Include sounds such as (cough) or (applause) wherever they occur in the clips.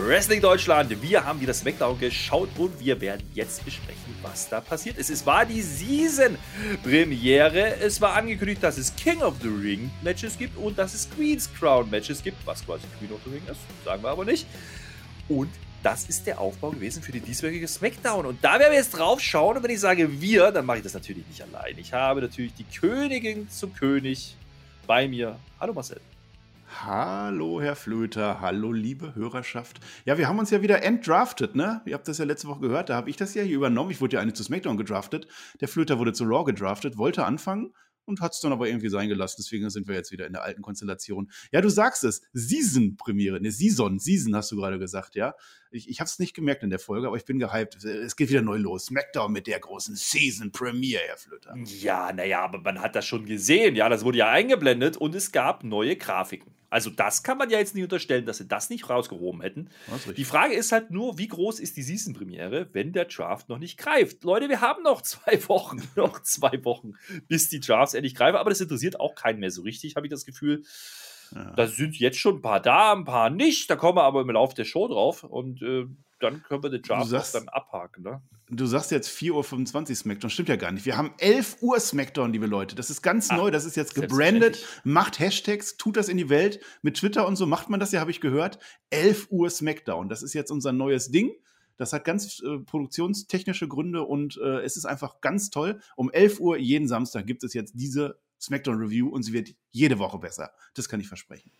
Wrestling Deutschland. Wir haben wieder SmackDown geschaut und wir werden jetzt besprechen, was da passiert ist. Es war die Season-Premiere. Es war angekündigt, dass es King of the Ring Matches gibt und dass es Queen's Crown Matches gibt, was quasi Queen of the Ring ist, sagen wir aber nicht. Und das ist der Aufbau gewesen für die dieswöchige SmackDown. Und da werden wir jetzt drauf schauen. Und wenn ich sage wir, dann mache ich das natürlich nicht allein. Ich habe natürlich die Königin zum König bei mir. Hallo Marcel. Hallo, Herr Flöter. Hallo, liebe Hörerschaft. Ja, wir haben uns ja wieder entdraftet, ne? Ihr habt das ja letzte Woche gehört. Da habe ich das ja hier übernommen. Ich wurde ja eigentlich zu SmackDown gedraftet. Der Flöter wurde zu Raw gedraftet, wollte anfangen und hat es dann aber irgendwie sein gelassen. Deswegen sind wir jetzt wieder in der alten Konstellation. Ja, du sagst es. Season-Premiere. Ne, Season. Season hast du gerade gesagt, ja. Ich, ich habe es nicht gemerkt in der Folge, aber ich bin gehypt. Es geht wieder neu los. SmackDown mit der großen Season-Premiere, Herr Flöter. Ja, naja, aber man hat das schon gesehen. Ja, das wurde ja eingeblendet und es gab neue Grafiken. Also das kann man ja jetzt nicht unterstellen, dass sie das nicht rausgehoben hätten. Die Frage ist halt nur, wie groß ist die Season-Premiere, wenn der Draft noch nicht greift? Leute, wir haben noch zwei (laughs) Wochen, noch zwei Wochen, bis die Drafts endlich greifen. Aber das interessiert auch keinen mehr so richtig, habe ich das Gefühl. Ja. Da sind jetzt schon ein paar da, ein paar nicht. Da kommen wir aber im Laufe der Show drauf. Und äh, dann können wir den Draft sagst, dann abhaken. Ne? Du sagst jetzt 4.25 Uhr Smackdown. Stimmt ja gar nicht. Wir haben 11 Uhr Smackdown, liebe Leute. Das ist ganz Ach, neu. Das ist jetzt gebrandet. Macht Hashtags, tut das in die Welt. Mit Twitter und so macht man das ja, habe ich gehört. 11 Uhr Smackdown. Das ist jetzt unser neues Ding. Das hat ganz äh, produktionstechnische Gründe und äh, es ist einfach ganz toll. Um 11 Uhr jeden Samstag gibt es jetzt diese Smackdown Review und sie wird jede Woche besser. Das kann ich versprechen.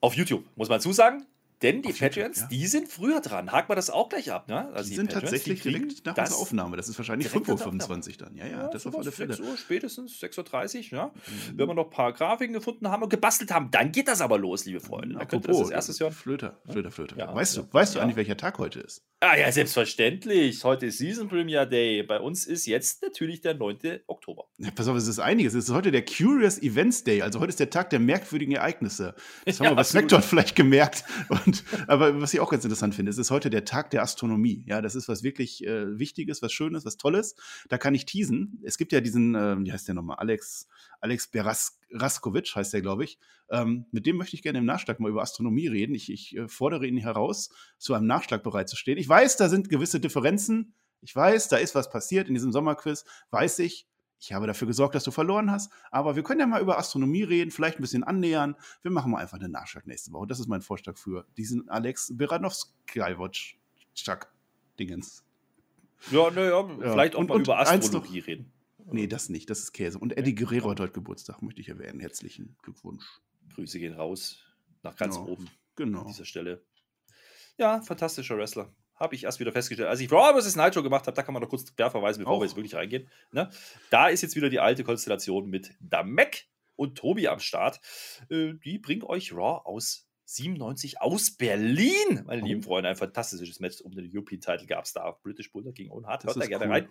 Auf YouTube, muss man zusagen. Denn die Patreons, ja. die sind früher dran. Hakt man das auch gleich ab, ne? Also die, die sind Patreons, tatsächlich die direkt nach unserer Aufnahme. Das ist wahrscheinlich 5.25 Uhr dann. Ja, ja, ja das auf alle Fälle. 6 Uhr, spätestens 6.30 Uhr, ja. Mhm. Wenn wir noch ein paar Grafiken gefunden haben und gebastelt haben, dann geht das aber los, liebe Freunde. Dann Apropos, das, das erstes Jahr. Flöter, Flöter, Flöter. Ja, weißt du, weißt du eigentlich, welcher Tag heute ist? Ah ja, selbstverständlich. Heute ist Season Premiere Day. Bei uns ist jetzt natürlich der 9. Oktober. Ja, pass auf, es ist einiges. Es ist heute der Curious Events Day. Also heute ist der Tag der merkwürdigen Ereignisse. Das haben (laughs) wir bei SmackDown vielleicht gemerkt. Und, aber was ich auch ganz interessant finde, es ist heute der Tag der Astronomie. Ja, das ist was wirklich äh, Wichtiges, was Schönes, was Tolles. Da kann ich teasen. Es gibt ja diesen, äh, wie heißt der nochmal? Alex, Alex Beraskovic heißt der, glaube ich. Ähm, mit dem möchte ich gerne im Nachschlag mal über Astronomie reden. Ich, ich äh, fordere ihn heraus, zu einem Nachschlag bereitzustehen. Ich weiß, da sind gewisse Differenzen. Ich weiß, da ist was passiert in diesem Sommerquiz. Weiß ich. Ich habe dafür gesorgt, dass du verloren hast. Aber wir können ja mal über Astronomie reden, vielleicht ein bisschen annähern. Wir machen mal einfach einen Nachschlag nächste Woche. Das ist mein Vorschlag für diesen Alex Beranowski-Dingens. Ja, naja, ja. vielleicht auch und, mal und über Astrologie noch, reden. Nee, das nicht, das ist Käse. Und Eddie Guerrero hat heute Geburtstag, möchte ich erwähnen. Herzlichen Glückwunsch. Grüße gehen raus nach ganz genau. oben. Genau. An dieser Stelle. Ja, fantastischer Wrestler. Habe ich erst wieder festgestellt. Als ich Raw vs. Nitro gemacht habe, da kann man noch kurz quer verweisen, bevor Auch. wir jetzt wirklich reingehen. Ne? Da ist jetzt wieder die alte Konstellation mit Damek und Tobi am Start. Äh, die bringen euch Raw aus 97 aus Berlin, meine oh. lieben Freunde. Ein fantastisches Match um den European Title gab es da. British Bulldog gegen Owen Hart. Hört da gerne cool. rein.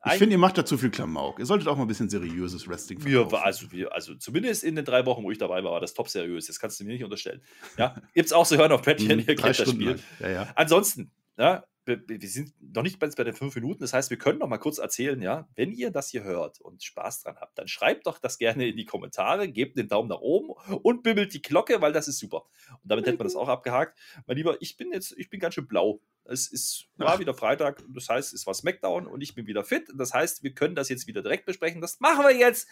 Ein ich finde, ihr macht da zu viel Klamauk. Ihr solltet auch mal ein bisschen seriöses Wrestling verkaufen. Ja, also, also zumindest in den drei Wochen, wo ich dabei war, war das top seriös. Das kannst du mir nicht unterstellen. Ja, es auch zu hören auf Patreon. Mhm, ihr kennt das Spiel. Ja, ja. Ansonsten, ja, wir sind noch nicht bei den fünf Minuten. Das heißt, wir können noch mal kurz erzählen, ja, wenn ihr das hier hört und Spaß dran habt, dann schreibt doch das gerne in die Kommentare, gebt den Daumen nach oben und bimmelt die Glocke, weil das ist super. Und damit hätten wir das (laughs) auch abgehakt. Mein Lieber, ich bin jetzt, ich bin ganz schön blau. Es ist, war wieder Freitag, das heißt, es war Smackdown und ich bin wieder fit. Das heißt, wir können das jetzt wieder direkt besprechen. Das machen wir jetzt.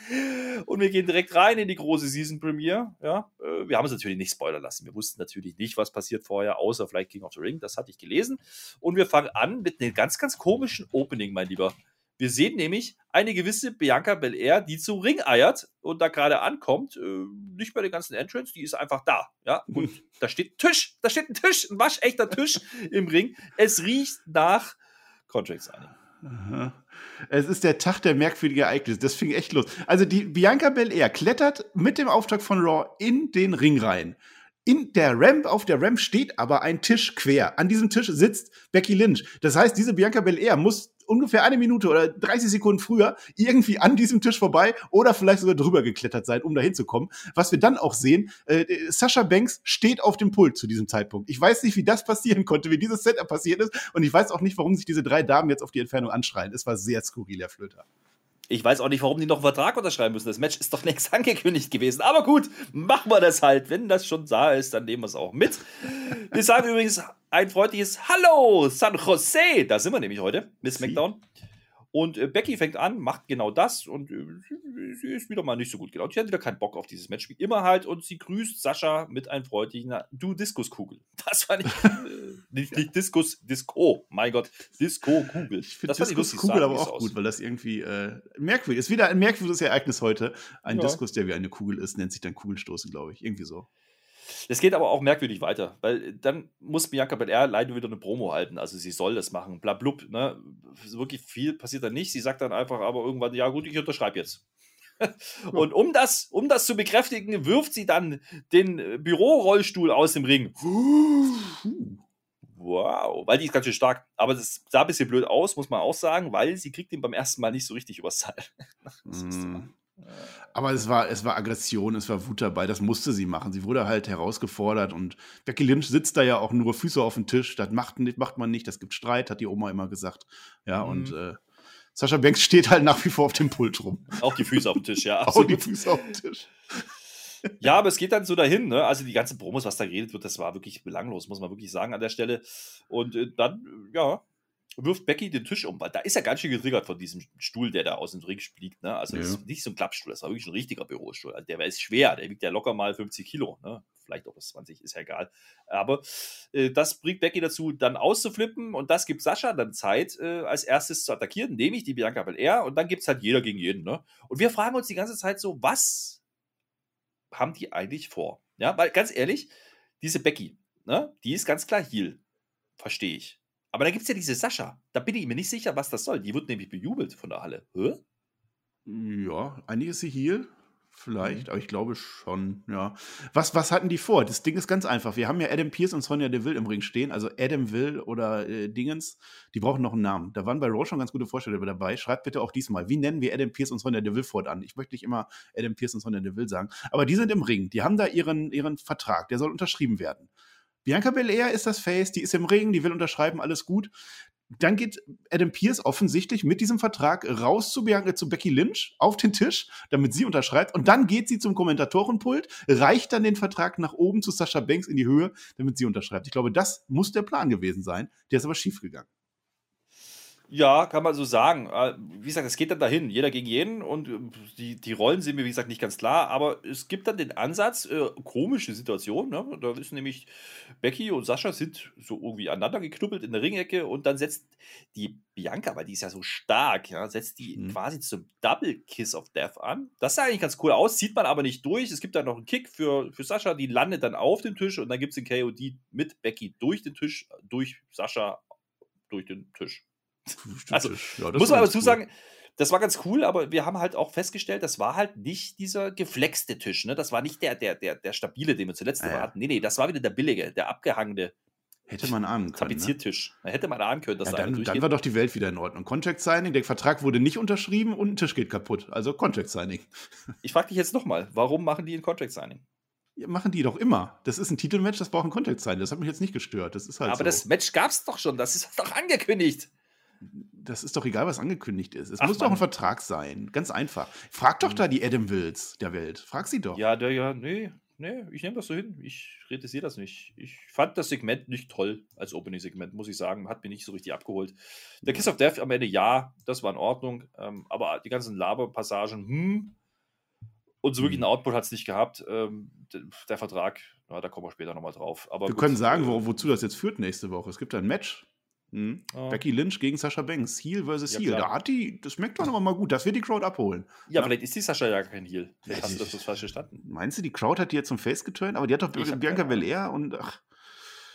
Und wir gehen direkt rein in die große Season Premiere. Ja, äh, wir haben es natürlich nicht spoilern lassen. Wir wussten natürlich nicht, was passiert vorher, außer vielleicht King of the Ring. Das hatte ich gelesen. Und wir fangen an mit einem ganz, ganz komischen Opening, mein Lieber. Wir sehen nämlich eine gewisse Bianca Belair, die zu Ring eiert und da gerade ankommt. Äh, nicht bei den ganzen Entrance, die ist einfach da. Ja, und (laughs) da steht ein Tisch, da steht ein Tisch, ein waschechter Tisch im Ring. Es riecht nach Contract Signing. Es ist der Tag der merkwürdigen Ereignisse. Das fing echt los. Also die Bianca Belair klettert mit dem Auftrag von Raw in den Ring rein. In der Ramp, auf der Ramp steht aber ein Tisch quer. An diesem Tisch sitzt Becky Lynch. Das heißt, diese Bianca Belair muss ungefähr eine Minute oder 30 Sekunden früher irgendwie an diesem Tisch vorbei oder vielleicht sogar drüber geklettert sein, um da hinzukommen. Was wir dann auch sehen, äh, Sascha Banks steht auf dem Pult zu diesem Zeitpunkt. Ich weiß nicht, wie das passieren konnte, wie dieses Setup passiert ist und ich weiß auch nicht, warum sich diese drei Damen jetzt auf die Entfernung anschreien. Es war sehr skurril, Herr Flöter. Ich weiß auch nicht, warum die noch einen Vertrag unterschreiben müssen. Das Match ist doch (laughs) längst angekündigt gewesen. Aber gut, machen wir das halt. Wenn das schon da ist, dann nehmen wir es auch mit. Wir sagen übrigens ein freundliches Hallo, San Jose. Da sind wir nämlich heute mit SmackDown. Und äh, Becky fängt an, macht genau das und äh, sie ist wieder mal nicht so gut gelaunt. Sie hat wieder keinen Bock auf dieses Match, wie immer halt. Und sie grüßt Sascha mit einem freundlichen Du Diskuskugel. (laughs) Das fand ich äh, nicht, nicht Diskus, Disco. Mein Gott, Disco-Kugel. Ich finde Diskuskugel aber auch gut, weil das irgendwie äh, merkwürdig ist. Wieder ein merkwürdiges Ereignis heute. Ein ja. Diskus, der wie eine Kugel ist, nennt sich dann Kugelstoßen, glaube ich. Irgendwie so. Das geht aber auch merkwürdig weiter, weil dann muss Bianca Belair leider wieder eine Promo halten. Also sie soll das machen, blablub. Ne? Wirklich viel passiert da nicht. Sie sagt dann einfach aber irgendwann, ja gut, ich unterschreibe jetzt. (laughs) Und um das, um das zu bekräftigen, wirft sie dann den äh, Bürorollstuhl aus dem Ring. Wow, weil die ist ganz schön stark. Aber das sah ein bisschen blöd aus, muss man auch sagen, weil sie kriegt ihn beim ersten Mal nicht so richtig übers Seil. (laughs) mm. Aber es war, es war Aggression, es war Wut dabei, das musste sie machen. Sie wurde halt herausgefordert und Becky Lynch sitzt da ja auch nur Füße auf dem Tisch. Das macht, macht man nicht, das gibt Streit, hat die Oma immer gesagt. Ja, mhm. und äh, Sascha Banks steht halt nach wie vor auf dem Pult rum. Auch die Füße auf dem Tisch, ja. (laughs) Absolut. Auch die Füße auf dem Tisch. Ja, aber es geht dann so dahin, ne? Also die ganzen Promos, was da geredet wird, das war wirklich belanglos, muss man wirklich sagen an der Stelle. Und äh, dann, ja, wirft Becky den Tisch um, weil da ist er ganz schön getriggert von diesem Stuhl, der da aus dem Ring fliegt. Ne? Also ja. das ist nicht so ein Klappstuhl, das war wirklich ein richtiger Bürostuhl. Also der ist schwer, der wiegt ja locker mal 50 Kilo. Ne? Vielleicht auch bis 20, ist ja egal. Aber äh, das bringt Becky dazu, dann auszuflippen und das gibt Sascha dann Zeit, äh, als erstes zu attackieren, nämlich die Bianca Belair und dann gibt es halt jeder gegen jeden. Ne? Und wir fragen uns die ganze Zeit so, was haben die eigentlich vor? Ja, weil ganz ehrlich, diese Becky, ne, die ist ganz klar Heal. Verstehe ich. Aber da gibt es ja diese Sascha. Da bin ich mir nicht sicher, was das soll. Die wird nämlich bejubelt von der Halle. Hä? Ja, eigentlich ist sie hier. Vielleicht, mhm. aber ich glaube schon, ja. Was, was hatten die vor? Das Ding ist ganz einfach. Wir haben ja Adam Pierce und Sonja Deville im Ring stehen. Also Adam Will oder äh, Dingens, die brauchen noch einen Namen. Da waren bei Raw schon ganz gute Vorstellungen dabei. Schreibt bitte auch diesmal, wie nennen wir Adam Pierce und Sonja Deville fortan? Ich möchte nicht immer Adam Pierce und Sonja Deville sagen. Aber die sind im Ring. Die haben da ihren, ihren Vertrag. Der soll unterschrieben werden. Bianca Belair ist das Face, die ist im Ring, die will unterschreiben, alles gut. Dann geht Adam Pierce offensichtlich mit diesem Vertrag raus zu, Bianca, zu Becky Lynch auf den Tisch, damit sie unterschreibt. Und dann geht sie zum Kommentatorenpult, reicht dann den Vertrag nach oben zu Sascha Banks in die Höhe, damit sie unterschreibt. Ich glaube, das muss der Plan gewesen sein. Der ist aber schiefgegangen. Ja, kann man so sagen. Äh, wie gesagt, es geht dann dahin, jeder gegen jeden und äh, die, die Rollen sind mir, wie gesagt, nicht ganz klar, aber es gibt dann den Ansatz, äh, komische Situation, ne? da ist nämlich Becky und Sascha sind so irgendwie aneinander geknuppelt in der Ringecke und dann setzt die Bianca, weil die ist ja so stark, ja, setzt die mhm. quasi zum Double Kiss of Death an. Das sah eigentlich ganz cool aus, sieht man aber nicht durch. Es gibt dann noch einen Kick für, für Sascha, die landet dann auf dem Tisch und dann gibt es den KOD mit Becky durch den Tisch, durch Sascha durch den Tisch. (laughs) Also, ja, muss man aber dazu cool. sagen, das war ganz cool, aber wir haben halt auch festgestellt, das war halt nicht dieser geflexte Tisch. Ne? Das war nicht der, der, der, der stabile, den wir zuletzt ah, ja. hatten. Nee, nee, das war wieder der billige, der abgehangene. Hätte man ahnen können. Ne? Tapeziertisch. Ne? Hätte man ahnen können, dass ja, dann, dann war doch die Welt wieder in Ordnung. Contract Signing, der Vertrag wurde nicht unterschrieben und ein Tisch geht kaputt. Also Contract Signing. (laughs) Ich frage dich jetzt nochmal, warum machen die ein Contract Signing? Ja, machen die doch immer. Das ist ein Titelmatch, das braucht ein Contract Signing. Das hat mich jetzt nicht gestört. Das ist halt Aber so. das Match gab es doch schon. Das ist doch angekündigt das ist doch egal, was angekündigt ist. Es Ach, muss Mann. doch ein Vertrag sein. Ganz einfach. Frag doch hm. da die Adam Wills der Welt. Frag sie doch. Ja, der, ja, nee, nee, ich nehme das so hin. Ich kritisiere das nicht. Ich fand das Segment nicht toll als Opening-Segment, muss ich sagen. Hat mich nicht so richtig abgeholt. Der Kiss of Death am Ende, ja, das war in Ordnung. Ähm, aber die ganzen Laberpassagen, hm. Und so wirklich einen hm. Output hat es nicht gehabt. Ähm, der Vertrag, ja, da kommen wir später nochmal drauf. Aber wir gut, können sagen, äh, wo, wozu das jetzt führt nächste Woche. Es gibt ein Match Mhm. Oh. Becky Lynch gegen Sascha Banks. Heel versus ja, Heel. Klar. Da hat die, das merkt doch aber mal gut, das wird die Crowd abholen. Ja, ja. vielleicht ist die Sascha ja kein Heel. Vielleicht hast du das falsch verstanden. Meinst du, die Crowd hat die jetzt zum Face geturnt? Aber die hat doch ich Bianca Belair und ach.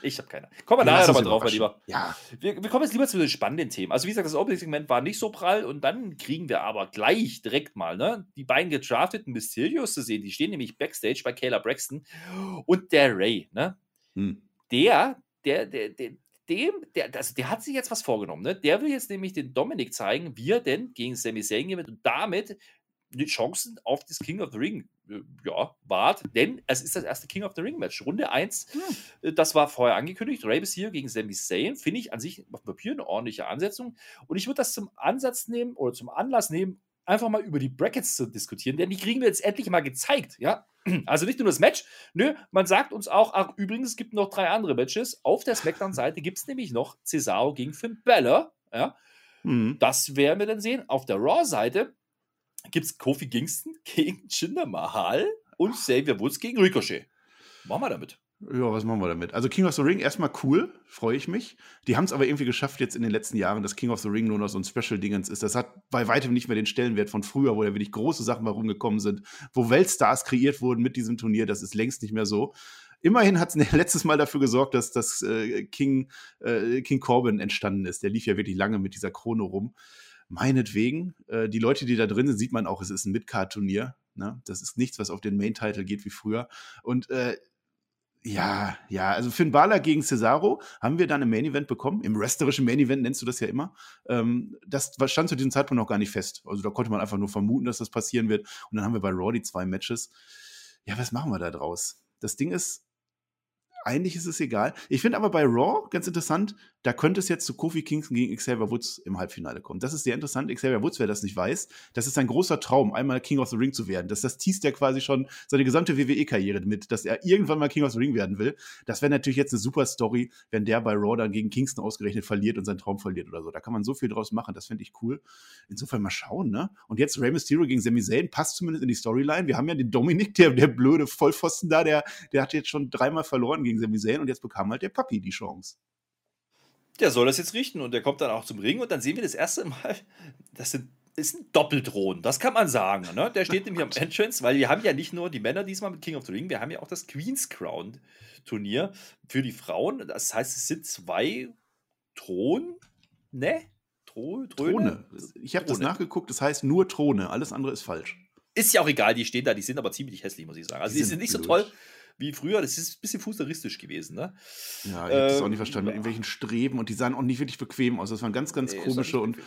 Ich habe keine. Kommen wir nachher nochmal drauf, mein Lieber. Ja. Wir, wir, kommen jetzt lieber zu den spannenden Themen. Also, wie gesagt, das Opening-Segment war nicht so prall und dann kriegen wir aber gleich direkt mal ne, die beiden gedrafteten Mysterios zu sehen. Die stehen nämlich Backstage bei Kayla Braxton und der Ray. Ne? Hm. Der, der, der, der, dem, der, also der hat sich jetzt was vorgenommen. Ne? Der will jetzt nämlich den Dominik zeigen, wie er denn gegen Sami Zayn gewinnt und damit die Chancen auf das King of the Ring äh, ja, wahrt, denn es ist das erste King of the Ring Match. Runde 1, hm. das war vorher angekündigt. Ray hier gegen Sami Zayn, finde ich an sich auf Papier eine ordentliche Ansetzung. Und ich würde das zum Ansatz nehmen oder zum Anlass nehmen, einfach mal über die Brackets zu diskutieren, denn die kriegen wir jetzt endlich mal gezeigt, ja. Also nicht nur das Match, nö, man sagt uns auch, ach, übrigens, es gibt noch drei andere Matches. Auf der Smackdown-Seite gibt es nämlich noch Cesaro gegen Finn Balor, ja. Mhm. Das werden wir dann sehen. Auf der Raw-Seite gibt es Kofi Kingston gegen Jinder Mahal und Xavier Woods gegen Ricochet. Machen wir damit. Ja, was machen wir damit? Also King of the Ring erstmal cool, freue ich mich. Die haben es aber irgendwie geschafft jetzt in den letzten Jahren, dass King of the Ring nur noch so ein Special-Dingens ist. Das hat bei weitem nicht mehr den Stellenwert von früher, wo ja wirklich große Sachen mal rumgekommen sind, wo Weltstars kreiert wurden mit diesem Turnier. Das ist längst nicht mehr so. Immerhin hat es (laughs) letztes Mal dafür gesorgt, dass das äh, King, äh, King Corbin entstanden ist. Der lief ja wirklich lange mit dieser Krone rum. Meinetwegen. Äh, die Leute, die da drin sind, sieht man auch, es ist ein Midcard-Turnier. Ne? Das ist nichts, was auf den Main-Title geht wie früher. Und äh, ja, ja, also Finn Balor gegen Cesaro haben wir dann im Main Event bekommen. Im wrestlerischen Main Event nennst du das ja immer. Ähm, das stand zu diesem Zeitpunkt noch gar nicht fest. Also da konnte man einfach nur vermuten, dass das passieren wird. Und dann haben wir bei Raw die zwei Matches. Ja, was machen wir da draus? Das Ding ist, eigentlich ist es egal. Ich finde aber bei Raw ganz interessant, da könnte es jetzt zu Kofi Kingston gegen Xavier Woods im Halbfinale kommen. Das ist sehr interessant. Xavier Woods, wer das nicht weiß, das ist ein großer Traum, einmal King of the Ring zu werden. Das, das teast er quasi schon seine gesamte WWE-Karriere mit, dass er irgendwann mal King of the Ring werden will. Das wäre natürlich jetzt eine super Story, wenn der bei Raw dann gegen Kingston ausgerechnet verliert und seinen Traum verliert oder so. Da kann man so viel draus machen. Das finde ich cool. Insofern mal schauen, ne? Und jetzt Rey Mysterio gegen Sami Zayn passt zumindest in die Storyline. Wir haben ja den Dominik, der, der blöde Vollpfosten da, der, der hat jetzt schon dreimal verloren gegen Sami Zayn und jetzt bekam halt der Papi die Chance der soll das jetzt richten und der kommt dann auch zum Ring und dann sehen wir das erste Mal, (laughs) das sind, ist ein Doppeldrohnen, das kann man sagen. Ne? Der steht (laughs) nämlich am Entrance, weil wir haben ja nicht nur die Männer diesmal mit King of the Ring, wir haben ja auch das Queen's Crown Turnier für die Frauen. Das heißt, es sind zwei Thronen, ne? Tro Throne. Ich habe das nachgeguckt, das heißt nur Throne, alles andere ist falsch. Ist ja auch egal, die stehen da, die sind aber ziemlich hässlich, muss ich sagen. Also die, die sind, sind nicht blöd. so toll wie früher. Das ist ein bisschen fußeristisch gewesen, ne? Ja, ich habe das auch nicht ähm, verstanden, mit irgendwelchen Streben und die sahen auch nicht wirklich bequem aus. Das waren ganz, ganz nee, komische und aus,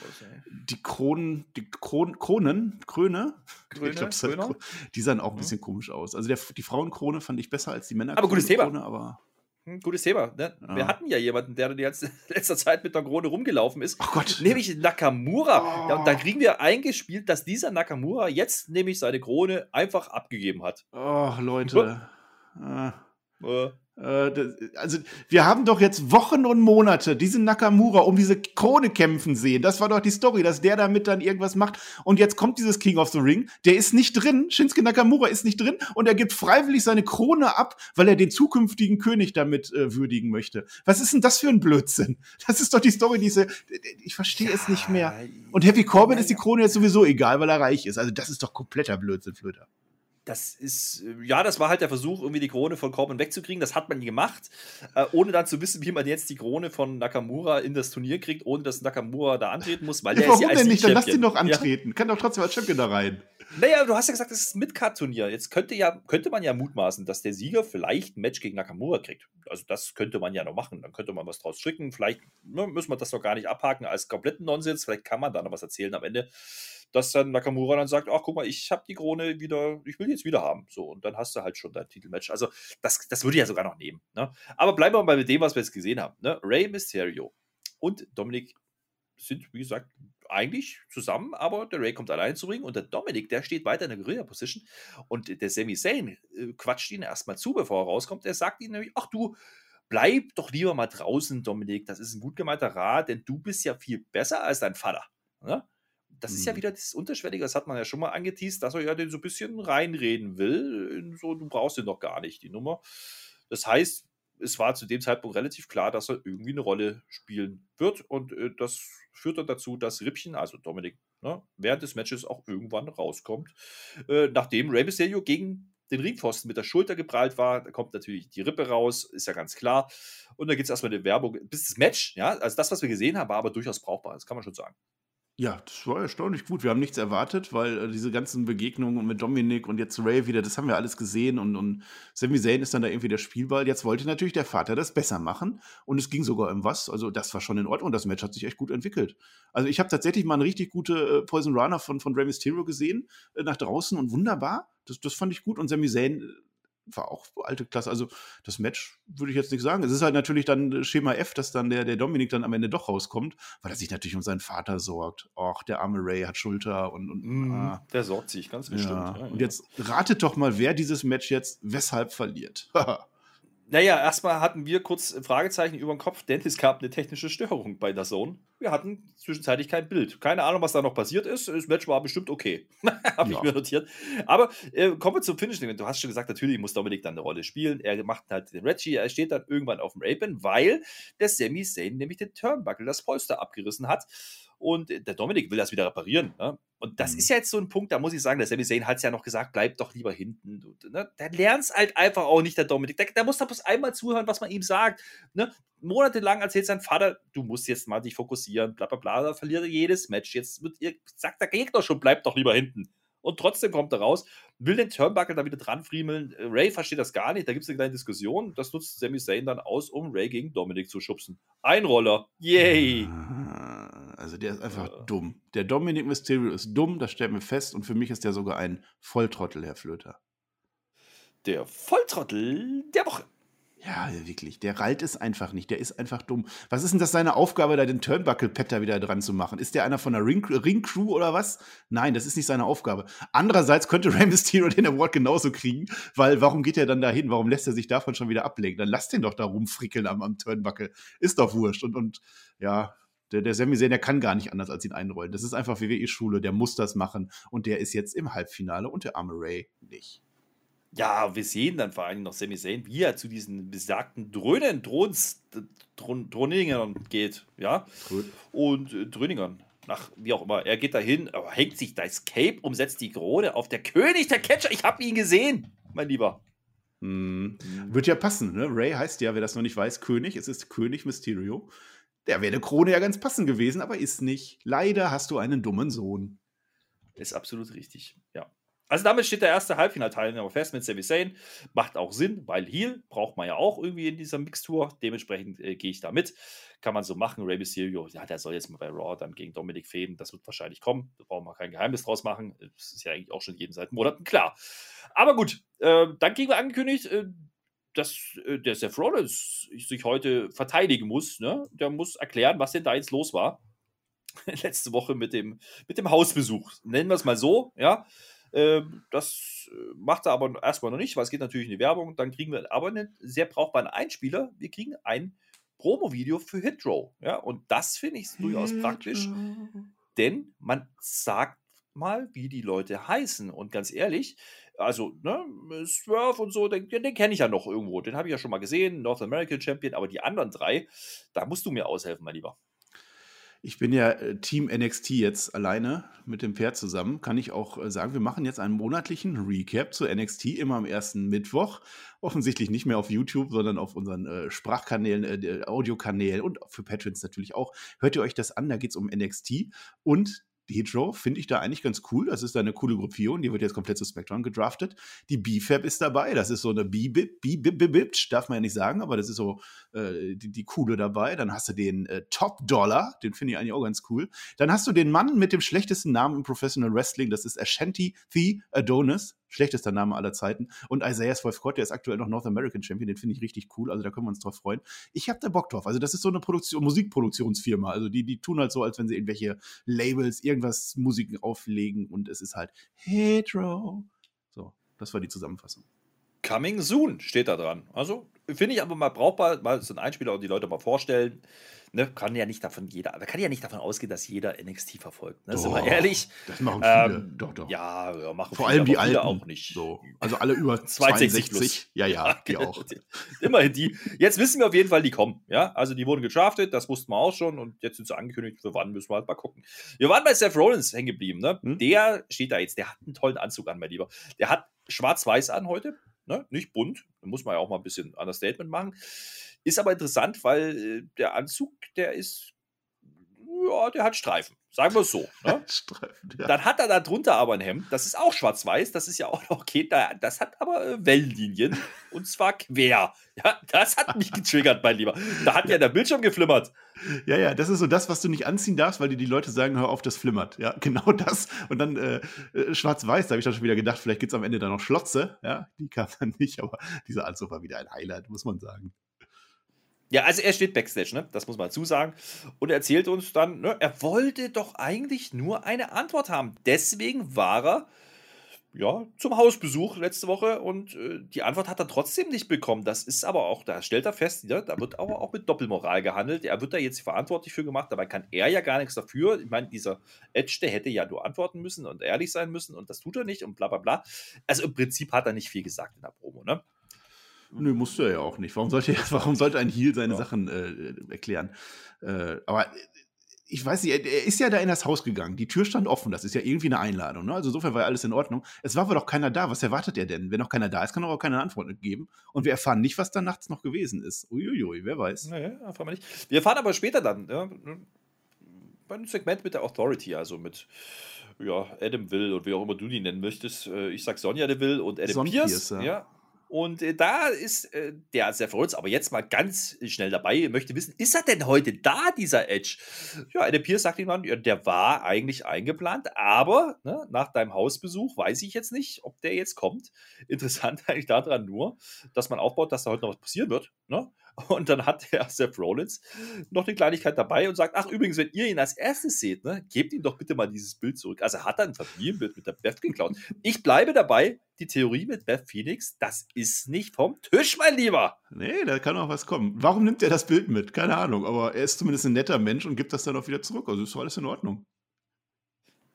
die Kronen, die Kron Kronen, Kröne, (laughs) Kröne, ich glaub, halt, die sahen auch ein mhm. bisschen komisch aus. Also der, die Frauenkrone fand ich besser als die Männer. Aber gutes Thema. Aber hm, gutes Thema. Ne? Ja. Wir hatten ja jemanden, der in (laughs) letzter Zeit mit der Krone rumgelaufen ist. Oh Gott. Nämlich Nakamura. Oh. Ja, und da kriegen wir eingespielt, dass dieser Nakamura jetzt nämlich seine Krone einfach abgegeben hat. Oh, Leute. Äh, äh. Also, wir haben doch jetzt Wochen und Monate diesen Nakamura um diese Krone kämpfen sehen. Das war doch die Story, dass der damit dann irgendwas macht. Und jetzt kommt dieses King of the Ring. Der ist nicht drin. Shinsuke Nakamura ist nicht drin. Und er gibt freiwillig seine Krone ab, weil er den zukünftigen König damit äh, würdigen möchte. Was ist denn das für ein Blödsinn? Das ist doch die Story, diese. Ich verstehe ja, es nicht mehr. Und Happy Corbin ja, ist die Krone jetzt sowieso egal, weil er reich ist. Also, das ist doch kompletter Blödsinn, Flöter das ist, äh, ja, das war halt der Versuch, irgendwie die Krone von Corbin wegzukriegen. Das hat man gemacht, äh, ohne dann zu wissen, wie man jetzt die Krone von Nakamura in das Turnier kriegt, ohne dass Nakamura da antreten muss, weil ja, der warum ist denn nicht? Dann lass ihn doch antreten. Ja? Kann doch trotzdem als Champion da rein. Naja, du hast ja gesagt, das ist ein Midcard-Turnier. Jetzt könnte, ja, könnte man ja mutmaßen, dass der Sieger vielleicht ein Match gegen Nakamura kriegt. Also das könnte man ja noch machen. Dann könnte man was draus stricken. Vielleicht ne, müssen wir das noch gar nicht abhaken als kompletten Nonsens. Vielleicht kann man da noch was erzählen am Ende dass dann Nakamura dann sagt, ach guck mal, ich habe die Krone wieder, ich will die jetzt wieder haben. So, und dann hast du halt schon dein Titelmatch. Also das, das würde ich ja sogar noch nehmen. Ne? Aber bleiben wir mal mit dem, was wir jetzt gesehen haben. Ne? Rey Mysterio und Dominik sind, wie gesagt, eigentlich zusammen, aber der Ray kommt allein zu Ring und der Dominik, der steht weiter in der Guerilla-Position und der Sami Zayn äh, quatscht ihn erstmal zu, bevor er rauskommt. Er sagt ihm nämlich, ach du, bleib doch lieber mal draußen, Dominik, das ist ein gut gemeinter Rat, denn du bist ja viel besser als dein Vater. Ne? Das ist ja mhm. wieder das Unterschwellige, das hat man ja schon mal angeteased, dass er ja den so ein bisschen reinreden will. So, du brauchst den doch gar nicht, die Nummer. Das heißt, es war zu dem Zeitpunkt relativ klar, dass er irgendwie eine Rolle spielen wird. Und äh, das führt dann dazu, dass Rippchen, also Dominik, ne, während des Matches auch irgendwann rauskommt. Äh, nachdem Rey Mysterio gegen den Ringpfosten mit der Schulter geprallt war, da kommt natürlich die Rippe raus, ist ja ganz klar. Und da gibt es erstmal eine Werbung, bis das Match, ja, also das, was wir gesehen haben, war aber durchaus brauchbar, das kann man schon sagen. Ja, das war erstaunlich gut. Wir haben nichts erwartet, weil äh, diese ganzen Begegnungen mit Dominik und jetzt Ray wieder, das haben wir alles gesehen und, und Sami Zayn ist dann da irgendwie der Spielball. Jetzt wollte natürlich der Vater das besser machen und es ging sogar um was. Also das war schon in Ordnung. Das Match hat sich echt gut entwickelt. Also ich habe tatsächlich mal eine richtig gute äh, Poison Runner von, von Rey Mysterio gesehen, äh, nach draußen und wunderbar. Das, das fand ich gut und Sami Zayn äh, war auch alte Klasse. Also das Match würde ich jetzt nicht sagen. Es ist halt natürlich dann Schema F, dass dann der, der Dominik dann am Ende doch rauskommt, weil er sich natürlich um seinen Vater sorgt. Och, der arme Ray hat Schulter und. und mm, ah. Der sorgt sich, ganz bestimmt. Ja. Ja, und jetzt ratet doch mal, wer dieses Match jetzt weshalb verliert. (laughs) Naja, erstmal hatten wir kurz Fragezeichen über den Kopf, denn es gab eine technische Störung bei der Zone. Wir hatten zwischenzeitlich kein Bild. Keine Ahnung, was da noch passiert ist. Das Match war bestimmt okay. (laughs) Habe ja. ich mir notiert. Aber äh, kommen wir zum Finish. Du hast schon gesagt, natürlich muss Dominik dann eine Rolle spielen. Er macht halt den Reggie. Er steht dann irgendwann auf dem Rapen, weil der Sami Zayn nämlich den Turnbuckle, das Polster abgerissen hat. Und der Dominik will das wieder reparieren. Ne? Und das mhm. ist ja jetzt so ein Punkt, da muss ich sagen, der Sami Zayn hat es ja noch gesagt, bleib doch lieber hinten. Du, ne? Der lernt es halt einfach auch nicht, der Dominik. Der, der muss da bloß einmal zuhören, was man ihm sagt. Ne? Monatelang erzählt sein Vater, du musst jetzt mal dich fokussieren, bla bla bla, da verliert er jedes Match. Jetzt wird ihr, sagt der Gegner schon, bleib doch lieber hinten. Und trotzdem kommt er raus, will den Turnbuckle da wieder dran friemeln. Ray versteht das gar nicht, da gibt es eine kleine Diskussion. Das nutzt Sami Zayn dann aus, um Ray gegen Dominik zu schubsen. Ein Roller. Yay! Also der ist einfach ja. dumm. Der Dominik Mysterio ist dumm, das stellt mir fest. Und für mich ist der sogar ein Volltrottel, Herr Flöter. Der Volltrottel der Woche. Ja, wirklich. Der rallt es einfach nicht. Der ist einfach dumm. Was ist denn das seine Aufgabe, da den Turnbuckle-Pad da wieder dran zu machen? Ist der einer von der Ring-Crew Ring oder was? Nein, das ist nicht seine Aufgabe. Andererseits könnte Rey Mysterio (laughs) den Award genauso kriegen, weil warum geht er dann da hin? Warum lässt er sich davon schon wieder ablenken? Dann lass den doch da rumfrickeln am, am Turnbuckle. Ist doch wurscht. Und, und ja, der, der Sami Zayn, der kann gar nicht anders als ihn einrollen. Das ist einfach WWE-Schule. Der muss das machen. Und der ist jetzt im Halbfinale und der arme Ray nicht. Ja, wir sehen dann vor allem noch Sami Zayn, wie er zu diesen besagten Dröhnen, Drons, Dröningern geht, ja. Cool. Und äh, Dröningern, nach wie auch immer. Er geht dahin, hängt sich das Cape, umsetzt die Krone auf der König der Catcher. Ich habe ihn gesehen, mein Lieber. Hm. Wird ja passen, ne? Ray heißt ja, wer das noch nicht weiß, König. Es ist König Mysterio. Der wäre eine Krone ja ganz passend gewesen, aber ist nicht. Leider hast du einen dummen Sohn. Ist absolut richtig, ja. Also damit steht der erste Halbfinalteilnehmer fest mit Sami Zayn. Macht auch Sinn, weil Heal braucht man ja auch irgendwie in dieser Mixtur. Dementsprechend äh, gehe ich da mit. Kann man so machen. Rey Mysterio, ja, der soll jetzt mal bei Raw dann gegen Dominik fäden. Das wird wahrscheinlich kommen. Da brauchen wir kein Geheimnis draus machen. Das ist ja eigentlich auch schon jeden seit Monaten klar. Aber gut, äh, dann kriegen wir angekündigt, äh, dass äh, der Seth Rollins sich heute verteidigen muss. Ne? Der muss erklären, was denn da jetzt los war. (laughs) Letzte Woche mit dem, mit dem Hausbesuch. Nennen wir es mal so, ja. Ähm, das äh, macht er aber erstmal noch nicht, weil es geht natürlich in die Werbung. Dann kriegen wir aber einen sehr brauchbaren Einspieler. Wir kriegen ein Promo-Video für Hitrow. Ja, und das finde ich durchaus praktisch, denn man sagt mal, wie die Leute heißen. Und ganz ehrlich, also, ne, Swerve und so, den, den kenne ich ja noch irgendwo. Den habe ich ja schon mal gesehen, North American Champion, aber die anderen drei, da musst du mir aushelfen, mein Lieber. Ich bin ja äh, Team NXT jetzt alleine mit dem Pferd zusammen. Kann ich auch äh, sagen, wir machen jetzt einen monatlichen Recap zu NXT immer am ersten Mittwoch. Offensichtlich nicht mehr auf YouTube, sondern auf unseren äh, Sprachkanälen, äh, Audiokanälen und für Patrons natürlich auch. Hört ihr euch das an, da geht es um NXT. Und Hitro finde ich da eigentlich ganz cool. Das ist da eine coole Gruppierung. Die wird jetzt komplett zu Spectrum gedraftet. Die B-Fab ist dabei. Das ist so eine B-Bib, darf man ja nicht sagen, aber das ist so äh, die, die coole dabei. Dann hast du den äh, Top Dollar. Den finde ich eigentlich auch ganz cool. Dann hast du den Mann mit dem schlechtesten Namen im Professional Wrestling. Das ist Ashanti The Adonis schlechtester Name aller Zeiten. Und Isaiah Scott, der ist aktuell noch North American Champion, den finde ich richtig cool. Also da können wir uns drauf freuen. Ich habe da Bock drauf. Also das ist so eine Produktion, Musikproduktionsfirma. Also die, die tun halt so, als wenn sie irgendwelche Labels, irgendwas Musiken auflegen und es ist halt Hetero. So, das war die Zusammenfassung. Coming soon steht da dran. Also finde ich aber mal brauchbar, mal so ein Einspieler und die Leute mal vorstellen ne, kann ja nicht davon jeder, kann ja nicht davon ausgehen, dass jeder NXT verfolgt. Ne? Sind wir ehrlich? Das machen viele. Ähm, doch, doch. Ja, ja machen Vor viele, allem die Alten auch nicht. So. Also alle über (laughs) 62. 62. Ja, ja, (laughs) die auch. Immerhin die. Jetzt wissen wir auf jeden Fall, die kommen. Ja, also die wurden gedraftet, das wussten wir auch schon und jetzt sind sie angekündigt, für wann müssen wir halt mal gucken. Wir waren bei Seth Rollins hängen geblieben. Ne? Hm? Der steht da jetzt, der hat einen tollen Anzug an, mein Lieber. Der hat schwarz-weiß an heute, ne? nicht bunt. Da muss man ja auch mal ein bisschen Understatement machen. Ist aber interessant, weil äh, der Anzug, der ist ja, der hat Streifen. Sagen wir es so. (laughs) Ne? Streifen, ja. Dann hat er da drunter aber ein Hemd, das ist auch schwarz-weiß, das ist ja auch noch okay. Das hat aber äh, Wellenlinien (laughs) und zwar quer. Ja, das hat mich getriggert, mein Lieber. Da hat ja der Bildschirm geflimmert. Ja, ja, das ist so das, was du nicht anziehen darfst, weil dir die Leute sagen, hör auf, das flimmert. Ja, (laughs) genau das. Und dann äh, äh schwarz-weiß, da habe ich dann schon wieder gedacht, vielleicht gibt es am Ende dann noch Schlotze. Ja, die kam dann nicht, aber dieser Anzug war wieder ein Highlight, muss man sagen. Ja, also er steht Backstage, ne? Das muss man zusagen. Und er erzählt uns dann, ne, er wollte doch eigentlich nur eine Antwort haben. Deswegen war er ja, zum Hausbesuch letzte Woche und äh, die Antwort hat er trotzdem nicht bekommen. Das ist aber auch, da stellt er fest, ja, da wird aber auch mit Doppelmoral gehandelt. Er wird da jetzt verantwortlich für gemacht, dabei kann er ja gar nichts dafür. Ich meine, dieser Edge, der hätte ja nur antworten müssen und ehrlich sein müssen und das tut er nicht und bla bla bla. Also im Prinzip hat er nicht viel gesagt in der Promo, ne? Nö, musste er ja auch nicht. Warum sollte, (laughs) warum sollte ein Heal seine ja. Sachen äh, erklären? Äh, aber ich weiß nicht, er, ist ja da in das Haus gegangen. Die Tür stand offen. Das ist ja irgendwie eine Einladung. Ne? Also insofern war ja alles in Ordnung. Es war aber doch keiner da. Was erwartet er denn? Wenn noch keiner da ist, kann er auch keine Antwort geben. Und wir erfahren nicht, was da nachts noch gewesen ist. Uiuiui, wer weiß. Naja, erfahren wir nicht. Wir erfahren aber später dann, ja, bei einem Segment mit der Authority, also mit ja, Adam Will und wie auch immer du die nennen möchtest. Äh, ich sag Sonja de Will und Adam Son Pierce. Pierce ja. ja. Und äh, da ist äh, der sehr verrückt, aber jetzt mal ganz schnell dabei, möchte wissen, ist er denn heute da, dieser Edge? Ja, eine Pierce sagt ihm dann, ja, der war eigentlich eingeplant, aber ne, nach deinem Hausbesuch weiß ich jetzt nicht, ob der jetzt kommt. Interessant (laughs) eigentlich daran nur, dass man aufbaut, dass da heute noch was passieren wird. Ne? Und dann hat der Seth Rollins noch eine Kleinigkeit dabei und sagt: Ach, übrigens, wenn ihr ihn als erstes seht, ne, gebt ihm doch bitte mal dieses Bild zurück. Also hat er ein Familienbild mit der Beth geklaut. Ich bleibe dabei, die Theorie mit Beth Phoenix, das ist nicht vom Tisch, mein Lieber. Nee, da kann auch was kommen. Warum nimmt er das Bild mit? Keine Ahnung, aber er ist zumindest ein netter Mensch und gibt das dann auch wieder zurück. Also ist alles in Ordnung.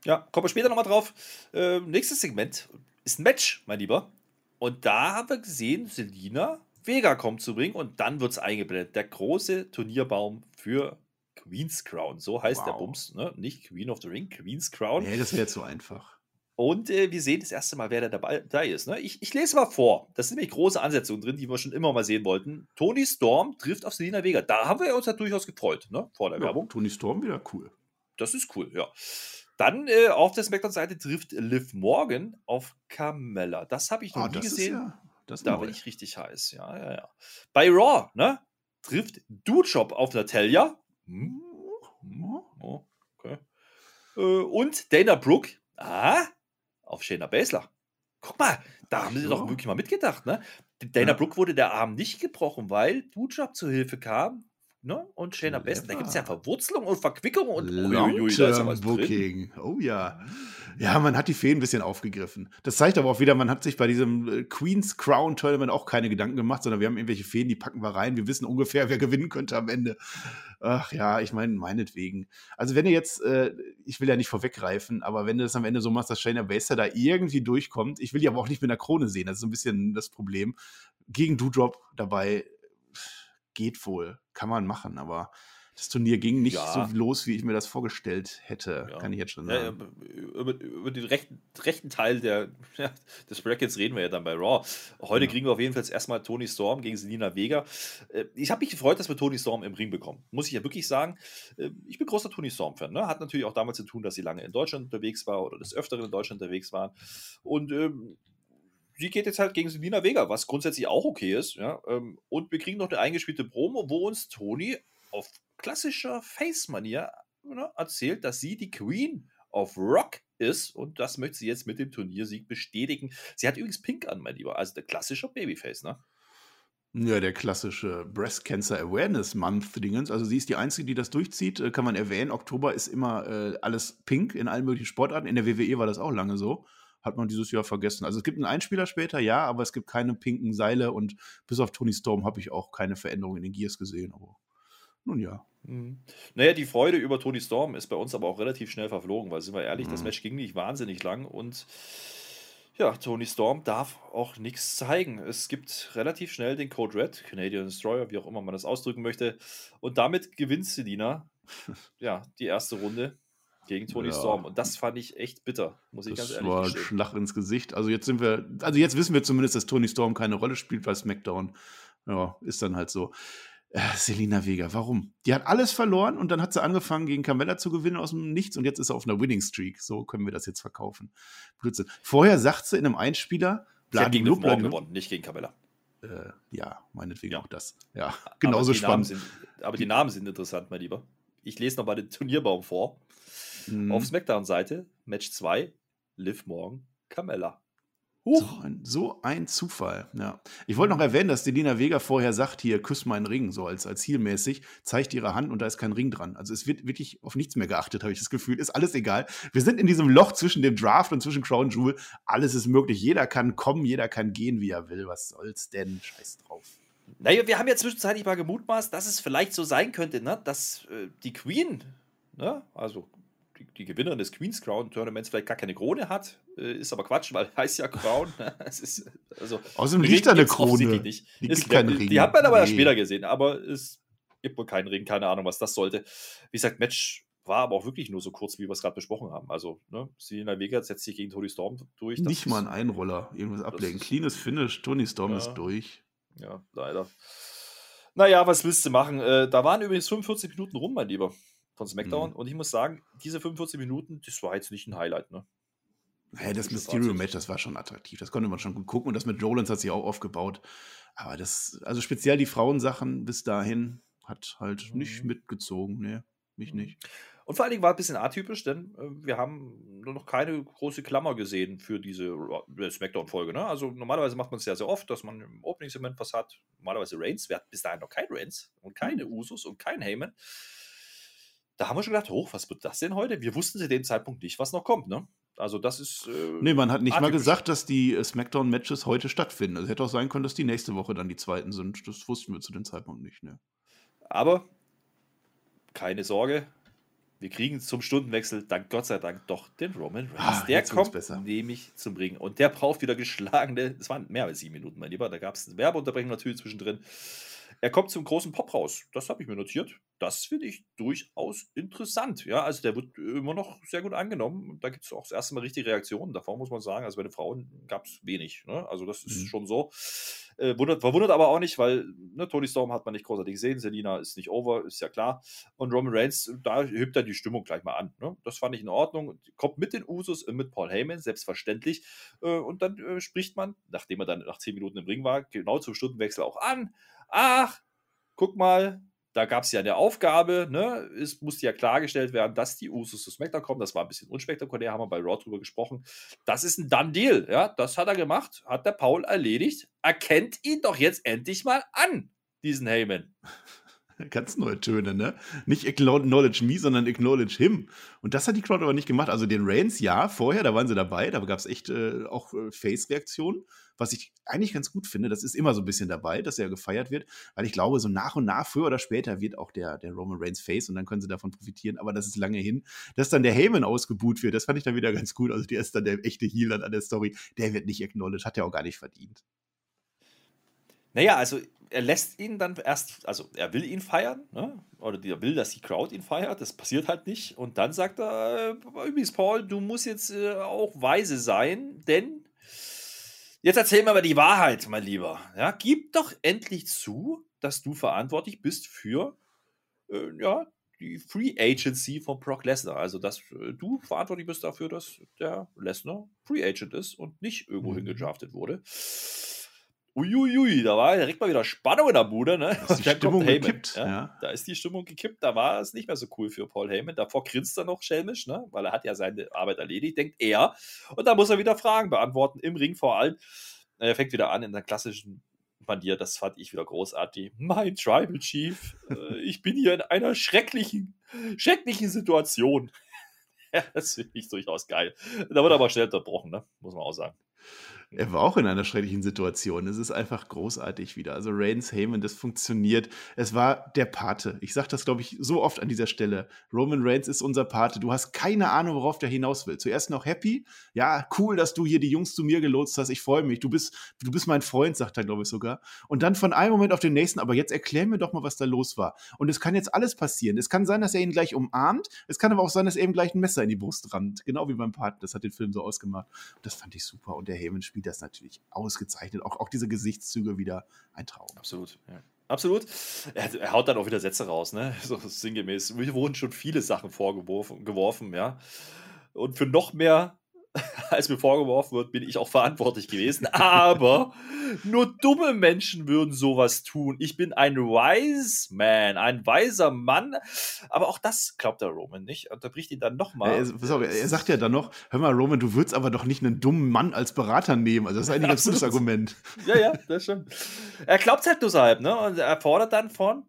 Ja, kommen wir später nochmal drauf. Äh, nächstes Segment ist ein Match, mein Lieber. Und da haben wir gesehen, Selina Vega kommt zu bringen und dann wird es eingeblendet. Der große Turnierbaum für Queen's Crown. So heißt wow. der Bums, ne? Nicht Queen of the Ring, Queen's Crown. Nee, das wäre zu einfach. Und äh, wir sehen das erste Mal, wer da dabei ist. Ne? Ich, ich, lese mal vor. Das sind nämlich große Ansetzungen drin, die wir schon immer mal sehen wollten. Tony Storm trifft auf Selina Vega. Da haben wir uns ja durchaus gefreut, ne? vor der ja, Werbung. Tony Storm wieder cool. Das ist cool, ja. Dann äh, auf der Smackdown-Seite trifft Liv Morgan auf Carmella. Das habe ich noch ah, nie gesehen. Ja das da bin ich richtig heiß. Ja, ja, ja. Bei Raw, ne? Trifft Dujob auf Natalia. Hm? Oh, okay. Äh, und Dana Brooke, ah, auf Shayna Baszler. Guck mal, da haben sie doch wirklich mal mitgedacht, ne? Dana ja. Brooke wurde der Arm nicht gebrochen, weil Dujob zur Hilfe kam. Ne? Und Shayna Baszler, da gibt es ja Verwurzelung und Verquickung und Long Term Booking. Oh ja. Ja, man hat die Feen ein bisschen aufgegriffen. Das zeigt aber auch wieder, man hat sich bei diesem äh, Queen's Crown Tournament auch keine Gedanken gemacht, sondern wir haben irgendwelche Feen, die packen wir rein. Wir wissen ungefähr, wer gewinnen könnte am Ende. Ach ja, ich meine, meinetwegen. Also wenn ihr jetzt, äh, ich will ja nicht vorweggreifen, aber wenn du das am Ende so machst, dass Shayna Baszler da irgendwie durchkommt, ich will die aber auch nicht mit einer Krone sehen, das ist ein bisschen das Problem. Gegen Doudrop dabei geht wohl, kann man machen, aber das Turnier ging nicht ja. so los, wie ich mir das vorgestellt hätte, ja. kann ich jetzt schon sagen. Ja, über, über, den rechten, rechten Teil der, (laughs) des Brackets reden wir ja dann bei Raw. Heute kriegen wir auf jeden Fall erstmal Tony Storm gegen Selina Vega. Äh, ich habe mich gefreut, dass wir Tony Storm im Ring bekommen. Muss ich ja wirklich sagen. Äh, ich bin großer Tony Storm-Fan. Ne? Hat natürlich auch damit zu tun, dass sie lange in Deutschland unterwegs war oder des Öfteren in Deutschland unterwegs war. Und ähm, sie geht jetzt halt gegen Selina Vega, was grundsätzlich auch okay ist. Ja? Ähm, und wir kriegen noch eine eingespielte Promo, wo uns Tony auf klassischer Face-Manier ne, erzählt, dass sie die Queen of Rock ist und das möchte sie jetzt mit dem Turniersieg bestätigen. Sie hat übrigens Pink an, mein Lieber, also der klassische Babyface, ne? Ja, der klassische Breast Cancer Awareness Month Dingens. Also sie ist die Einzige, die das durchzieht, äh, kann man erwähnen. Oktober ist immer äh, alles pink in allen möglichen Sportarten. In der WWE war das auch lange so. Hat man dieses Jahr vergessen. Also es gibt einen Einspieler später, ja, aber es gibt keine pinken Seile und bis auf Tony Storm habe ich auch keine Veränderung in den Gears gesehen. Aber nun ja. Mhm. Naja, die Freude über Tony Storm ist bei uns aber auch relativ schnell verflogen, weil sind wir ehrlich, mhm. das Match ging nicht wahnsinnig lang und ja, Tony Storm darf auch nichts zeigen. Es gibt relativ schnell den Code Red, Canadian Destroyer, wie auch immer man das ausdrücken möchte. Und damit gewinnt Selina (laughs) ja, die erste Runde gegen Tony ja. Storm. Und das fand ich echt bitter, muss ich das ganz ehrlich sagen. Das war ein Schlag ins Gesicht. Also jetzt sind wir, also jetzt wissen wir zumindest, dass Tony Storm keine Rolle spielt bei SmackDown. Ja, ist dann halt so. Äh, Selina Vega, warum? Die hat alles verloren und dann hat sie angefangen, gegen Carmella zu gewinnen aus dem Nichts und jetzt ist sie auf einer Winning Streak. So können wir das jetzt verkaufen. Blödsinn. Vorher sagt sie in einem Einspieler, sie hat gegen Liv Morgan gewonnen, nicht gegen Carmella. Äh, ja, meinetwegen ja. auch das. Ja, genauso spannend. Sind, aber die Namen sind interessant, mein Lieber. Ich lese nochmal den Turnierbaum vor. Mhm. Auf Smackdown-Seite, Match 2, Liv Morgan, Carmella. So ein, so ein, Zufall, ja. Ich wollte noch erwähnen, dass Delina Vega vorher sagt, hier, küss meinen Ring, so als, als Zielmäßig, zeigt ihre Hand und da ist kein Ring dran. Also es wird wirklich auf nichts mehr geachtet, habe ich das Gefühl. Ist alles egal. Wir sind in diesem Loch zwischen dem Draft und zwischen Crown Jewel. Alles ist möglich. Jeder kann kommen, jeder kann gehen, wie er will. Was soll's denn? Scheiß drauf. Naja, wir haben ja zwischenzeitlich mal gemutmaßt, dass es vielleicht so sein könnte, ne? dass äh, die Queen, ne? also die, die, Gewinnerin des Queen's Crown Tournaments vielleicht gar keine Krone hat. Äh, ist aber Quatsch, weil heißt ja Crown. (laughs) es ist, also, Außerdem liegt da eine Krone. Nicht. Die, ist, die, die, hat man aber nee. ja später gesehen, aber es gibt wohl keinen Ring, keine Ahnung, was das sollte. Wie gesagt, Match war aber auch wirklich nur so kurz, wie wir es gerade besprochen haben. Also, ne, Selena Vega setzt sich gegen Tony Storm durch. Nicht mal ein Einroller, irgendwas ablegen. Cleanes Finish, Tony Storm ja, ist durch. Ja, leider. Naja, was willst du machen? Äh, da waren übrigens 45 Minuten rum, mein Lieber von SmackDown. Mhm. Und ich muss sagen, diese 45 Minuten, das war jetzt nicht ein Highlight, ne? Hey, das Mysterio-Match, das war schon attraktiv. Das konnte man schon gut gucken. Und das mit Rollins hat sich auch aufgebaut. Aber das, also speziell die Frauensachen bis dahin hat halt mhm. nicht mitgezogen. Nee, mich mhm. nicht. Und vor allen Dingen war es ein bisschen atypisch, denn äh, wir haben noch keine große Klammer gesehen für diese äh, Smackdown-Folge. Ne? Also normalerweise macht man es ja sehr oft, dass man im Opening-Segment was hat. Normalerweise Reigns. Wir hatten bis dahin noch kein Reigns und keine mhm. Usos und kein Heyman da haben wir schon gedacht, hoch, was wird das denn heute? Wir wussten zu dem Zeitpunkt nicht, was noch kommt, ne? Also das ist. Äh, nee, man hat nicht atypisch. mal gesagt, dass die äh, SmackDown-Matches heute stattfinden. Also hätte auch sein können, dass die nächste Woche dann die zweiten sind. Das wussten wir zu dem Zeitpunkt nicht, ne? Aber keine Sorge, wir kriegen zum Stundenwechsel, dank Gott sei Dank, doch den Roman Reigns. Ah, der kommt nämlich zum Ring. Und der braucht wieder geschlagene, es waren mehr als sieben Minuten, mein Lieber. Da gab es eine Werbeunterbrechung natürlich zwischendrin. Er kommt zum großen Pop raus. Das habe ich mir notiert. Das finde ich durchaus interessant. Ja, also der wird immer noch sehr gut angenommen. Da gibt es auch das erste Mal richtige Reaktionen. Davor muss man sagen, also bei den Frauen gab es wenig. Ne? Also das ist mhm. schon so. Äh, wundert, verwundert aber auch nicht, weil ne, Tony Storm hat man nicht großartig gesehen. Selina ist nicht over, ist ja klar. Und Roman Reigns, da hebt er die Stimmung gleich mal an. Ne? Das fand ich in Ordnung. Kommt mit den Usos und mit Paul Heyman, selbstverständlich. Äh, und dann äh, spricht man, nachdem er dann nach zehn Minuten im Ring war, genau zum Stundenwechsel auch an ach, guck mal, da gab es ja eine Aufgabe, ne? Es musste ja klargestellt werden, dass die Usos zu SmackDown kommen. Das war ein bisschen unspektakulär, haben wir bei Raw drüber gesprochen. Das ist ein Done Deal, ja? Das hat er gemacht, hat der Paul erledigt. Erkennt ihn doch jetzt endlich mal an, diesen Heyman. (laughs) Ganz neue Töne, ne? Nicht acknowledge me, sondern acknowledge him. Und das hat die Crowd aber nicht gemacht. Also den Reigns, ja, vorher, da waren sie dabei, da gab es echt äh, auch äh, Face-Reaktionen was ich eigentlich ganz gut finde. Das ist immer so ein bisschen dabei, dass er gefeiert wird, weil ich glaube, so nach und nach, früher oder später, wird auch der, der Roman Reigns Face und dann können sie davon profitieren. Aber das ist lange hin. Dass dann der Heyman ausgebuht wird, das fand ich dann wieder ganz gut. Also, der ist dann der echte Heal an der Story. Der wird nicht acknowledged, hat er auch gar nicht verdient. Naja, also er lässt ihn dann erst, also er will ihn feiern, ne? oder er will, dass die Crowd ihn feiert, das passiert halt nicht. Und dann sagt er, äh, übrigens, Paul, du musst jetzt äh, auch weise sein, denn Jetzt erzähl mir aber die Wahrheit, mein Lieber. Ja, gib doch endlich zu, dass du verantwortlich bist für äh, ja, die Free Agency von Brock Lesnar. Also, dass äh, du verantwortlich bist dafür, dass der Lesnar Free Agent ist und nicht irgendwo mhm. hingedraftet wurde. Uiuiui, da war direkt mal wieder Spannung in der Bude, ne? Da ist die Stimmung gekippt. Ja? ja? Da ist die Stimmung gekippt, da war es nicht mehr so cool für Paul Heyman. Davor grinst er noch schelmisch, ne? Weil er hat ja seine Arbeit erledigt, denkt er. Und da muss er wieder Fragen beantworten, im Ring vor allem. Er fängt wieder an in der klassischen Manier, das fand ich wieder großartig. Mein Tribal Chief, äh, ich bin hier in einer schrecklichen, schrecklichen Situation. (laughs) ja, das finde ich durchaus geil. Da wird aber schnell unterbrochen, ne? Muss man auch sagen. Er war auch in einer schrecklichen Situation. Es ist einfach großartig wieder. Also Reigns, Heyman, das funktioniert. Es war der Pate. Ich sage das, glaube ich, so oft an dieser Stelle. Roman Reigns ist unser Pate. Du hast keine Ahnung, worauf der hinaus will. Zuerst noch happy. Ja, cool, dass du hier die Jungs zu mir gelotst hast. Ich freue mich. Du bist, du bist mein Freund, sagt er, glaube ich, sogar. Und dann von einem Moment auf den nächsten, aber jetzt erklär mir doch mal, was da los war. Und es kann jetzt alles passieren. Es kann sein, dass er ihn gleich umarmt. Es kann aber auch sein, dass er ihm gleich ein Messer in die Brust rammt. Genau wie beim Pate. Das hat den Film so ausgemacht. Das fand ich super. Und der Heyman spielt spielt das natürlich ausgezeichnet. Auch, auch diese Gesichtszüge wieder ein Traum. Absolut. Ja. absolut. Er, er, haut dann auch wieder Sätze raus, ne? (laughs) So sinngemäß. Mir wurden schon viele Sachen vorgeworfen, geworfen, ja. Und für noch mehr (laughs) als mir vorgeworfen wird, bin ich auch verantwortlich gewesen. Aber nur dumme Menschen würden sowas tun. Ich bin ein wise man, ein weiser Mann. Aber auch das glaubt der Roman nicht. Unterbricht ihn dann nochmal. Er, er, er sagt ja dann noch, hör mal, Roman, du würdest aber doch nicht einen dummen Mann als Berater nehmen. Also das ist eigentlich ein (laughs) ganz gutes Argument. Ja, ja, das stimmt. Er glaubt halt nur so halb, ne? Und er fordert dann von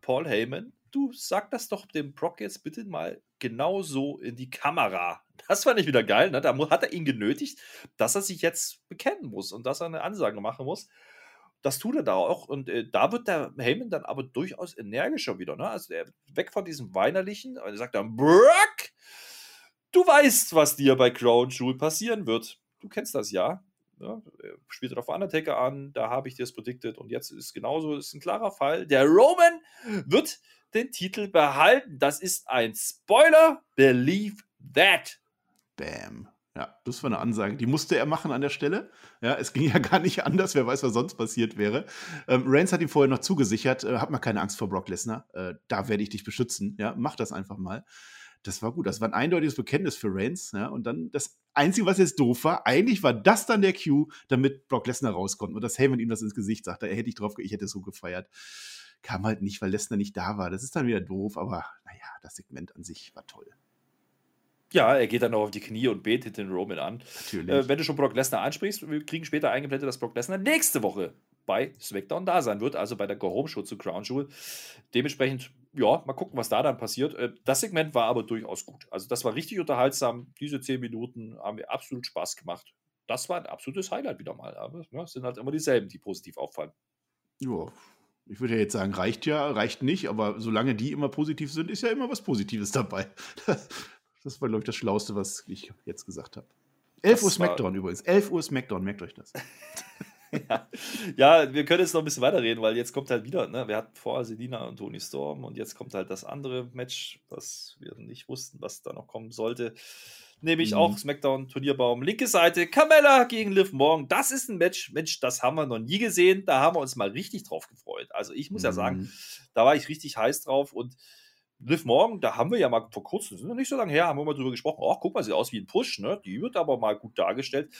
Paul Heyman, du sag das doch dem Brock jetzt bitte mal genau so in die Kamera. Das fand ich wieder geil. Ne? Da hat er ihn genötigt, dass er sich jetzt bekennen muss und dass er eine Ansage machen muss. Das tut er da auch. Und äh, da wird der Heyman dann aber durchaus energischer wieder. Ne? Also er weg von diesem Weinerlichen. Und er sagt dann, Brock, du weißt, was dir bei Crown Jewel passieren wird. Du kennst das ja. Ja, spielt er auf Undertaker an, da habe ich dir das predicted und jetzt ist genauso, ist ein klarer Fall. Der Roman wird den Titel behalten. Das ist ein Spoiler. Believe that. Bam. Ja, das war eine Ansage. Die musste er machen an der Stelle. Ja, es ging (laughs) ja gar nicht anders. Wer weiß, was sonst passiert wäre. Ähm, Reigns hat ihm vorher noch zugesichert: äh, Hab mal keine Angst vor Brock Lesnar. Äh, da werde ich dich beschützen. Ja, mach das einfach mal. Das war gut. Das war ein eindeutiges Bekenntnis für Reigns. Ja, und dann das Einzige, was jetzt doof war, eigentlich war das dann der Cue, damit Brock Lesnar rauskommt und dass Heyman ihm das ins Gesicht sagte. Er hätte ich drauf, ich hätte es so gefeiert kam halt nicht, weil Lesnar nicht da war. Das ist dann wieder doof, aber naja, das Segment an sich war toll. Ja, er geht dann auch auf die Knie und betet den Roman an. Natürlich. Äh, wenn du schon Brock Lesnar ansprichst, wir kriegen später eingeblendet, dass Brock Lesnar nächste Woche bei SmackDown da sein wird, also bei der Go-Home-Show zu Crown Jewel. Dementsprechend, ja, mal gucken, was da dann passiert. Äh, das Segment war aber durchaus gut. Also, das war richtig unterhaltsam. Diese zehn Minuten haben mir absolut Spaß gemacht. Das war ein absolutes Highlight wieder mal. Aber es sind halt immer dieselben, die positiv auffallen. Ja, ich würde ja jetzt sagen, reicht ja, reicht nicht, aber solange die immer positiv sind, ist ja immer was Positives dabei. (laughs) Das war, glaube ich, das Schlauste, was ich jetzt gesagt habe. 11 Uhr Smackdown übrigens. 11 Uhr Smackdown, merkt euch das. (laughs) ja. ja, wir können jetzt noch ein bisschen weiterreden, weil jetzt kommt halt wieder, ne, wir hatten vorher Selina und Tony Storm und jetzt kommt halt das andere Match, was wir nicht wussten, was da noch kommen sollte. Nämlich mhm. auch SmackDown Turnierbaum. Linke Seite, Carmella gegen Liv Morgan. Das ist ein Match, Mensch, das haben wir noch nie gesehen. Da haben wir uns mal richtig drauf gefreut. Also ich muss mhm. ja sagen, mhm. da war ich richtig heiß drauf und Liv Morgan, da haben wir ja mal vor kurzem, sind wir nicht so lange her, haben wir mal drüber gesprochen. Oh, guck mal, sieht aus wie ein Push, ne? Die wird aber mal gut dargestellt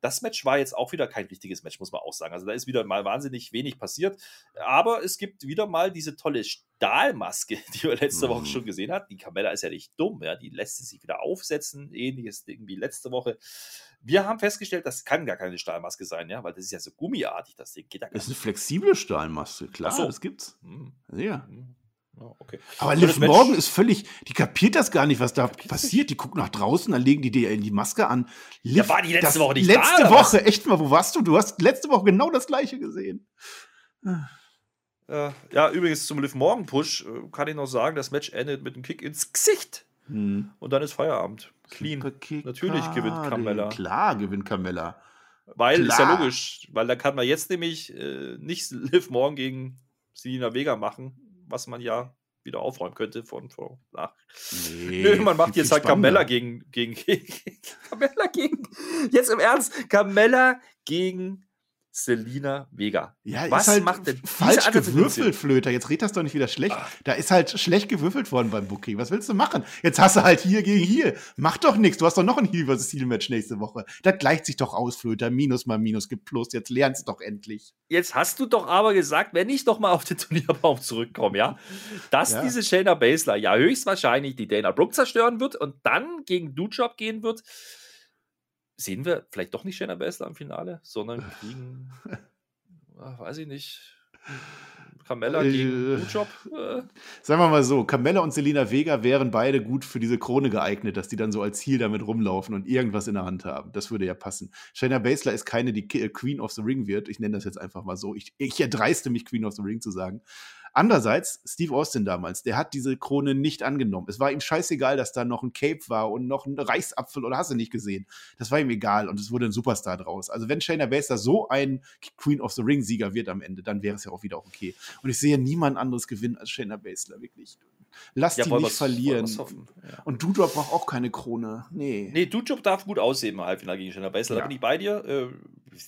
das Match war jetzt auch wieder kein richtiges Match, muss man auch sagen. Also da ist wieder mal wahnsinnig wenig passiert. Aber es gibt wieder mal diese tolle Stahlmaske, (laughs) die wir letzte mhm. Woche schon gesehen hatten. Die Camella ist ja nicht dumm, ja. Die lässt sich wieder aufsetzen. Ähnliches Ding wie letzte Woche. Wir haben festgestellt, das kann gar keine Stahlmaske sein, ja, weil das ist ja so gummiartig, das Ding geht da gar nicht. Das ist eine flexible Stahlmaske, klar, so. das gibt's. Mhm. Ja. Mhm. Oh, okay. Aber Liv Morgan ist völlig, die kapiert das gar nicht, was da passiert. Die guckt nach draußen, dann legen die dir die Maske an. Liv, ja, war die letzte Woche nicht Letzte da, Woche, echt mal, wo warst du? Du hast letzte Woche genau das gleiche gesehen. Ja, ja übrigens zum Liv Morgan Push äh, kann ich noch sagen, das Match endet mit einem Kick ins Gesicht. Hm. Und dann ist Feierabend. Clean. Natürlich gewinnt Carmella. Klar gewinnt Carmella. Weil, Klar. ist ja logisch, weil da kann man jetzt nämlich äh, nicht Liv Morgan gegen Selina Vega machen, was man ja wieder aufräumen könnte von vor nach. Nee, Nö, man macht jetzt halt Carmella gegen, gegen, (laughs) gegen Carmella gegen jetzt im Ernst Carmella gegen Selina Vega. Ja, Was halt macht denn falsch gewürfelt, Flöter? Jetzt red das doch nicht wieder schlecht. Ach. Da ist halt schlecht gewürfelt worden beim Booking. Was willst du machen? Jetzt hast du halt hier gegen hier. Mach doch nichts. Du hast doch noch ein Heal vs. Heal Match nächste Woche. Das gleicht sich doch aus, Flöter. Minus mal Minus gibt Plus. Jetzt lernst du doch endlich. Jetzt hast du doch aber gesagt, wenn ich doch mal auf den Turnierbaum zurückkomme, ja, dass ja. diese Shayna Baszler ja höchstwahrscheinlich die Dana Brooke zerstören wird und dann gegen Dujob gehen wird sehen wir vielleicht doch nicht Shayna Baszler im Finale, sondern kriegen, ach, (laughs) weiß ich nicht, Carmella äh, gegen Job. Äh. Sagen wir mal so, Carmella und Selina Vega wären beide gut für diese Krone geeignet, dass die dann so als Ziel damit rumlaufen und irgendwas in der Hand haben. Das würde ja passen. Shayna Baszler ist keine, die Queen of the Ring wird. Ich nenne das jetzt einfach mal so. Ich, ich erdreiste mich, Queen of the Ring zu sagen. Andererseits, Steve Austin damals, der hat diese Krone nicht angenommen. Es war ihm scheißegal, dass da noch ein Cape war und noch ein Reichsapfel oder hast du nicht gesehen. Das war ihm egal und es wurde ein Superstar draus. Also wenn Shayna Baszler so ein Queen of the Ring Sieger wird am Ende, dann wäre es ja auch wieder okay. Und ich sehe niemand anderes gewinnen als Shayna Baszler, wirklich. Lass ja, die nicht verlieren. Ja. Und Doudrop braucht auch keine Krone. Nee. Nee, Doudrop darf gut aussehen im Halbfinale gegen Shayna Baszler. Ja. Da bin ich bei dir. Äh,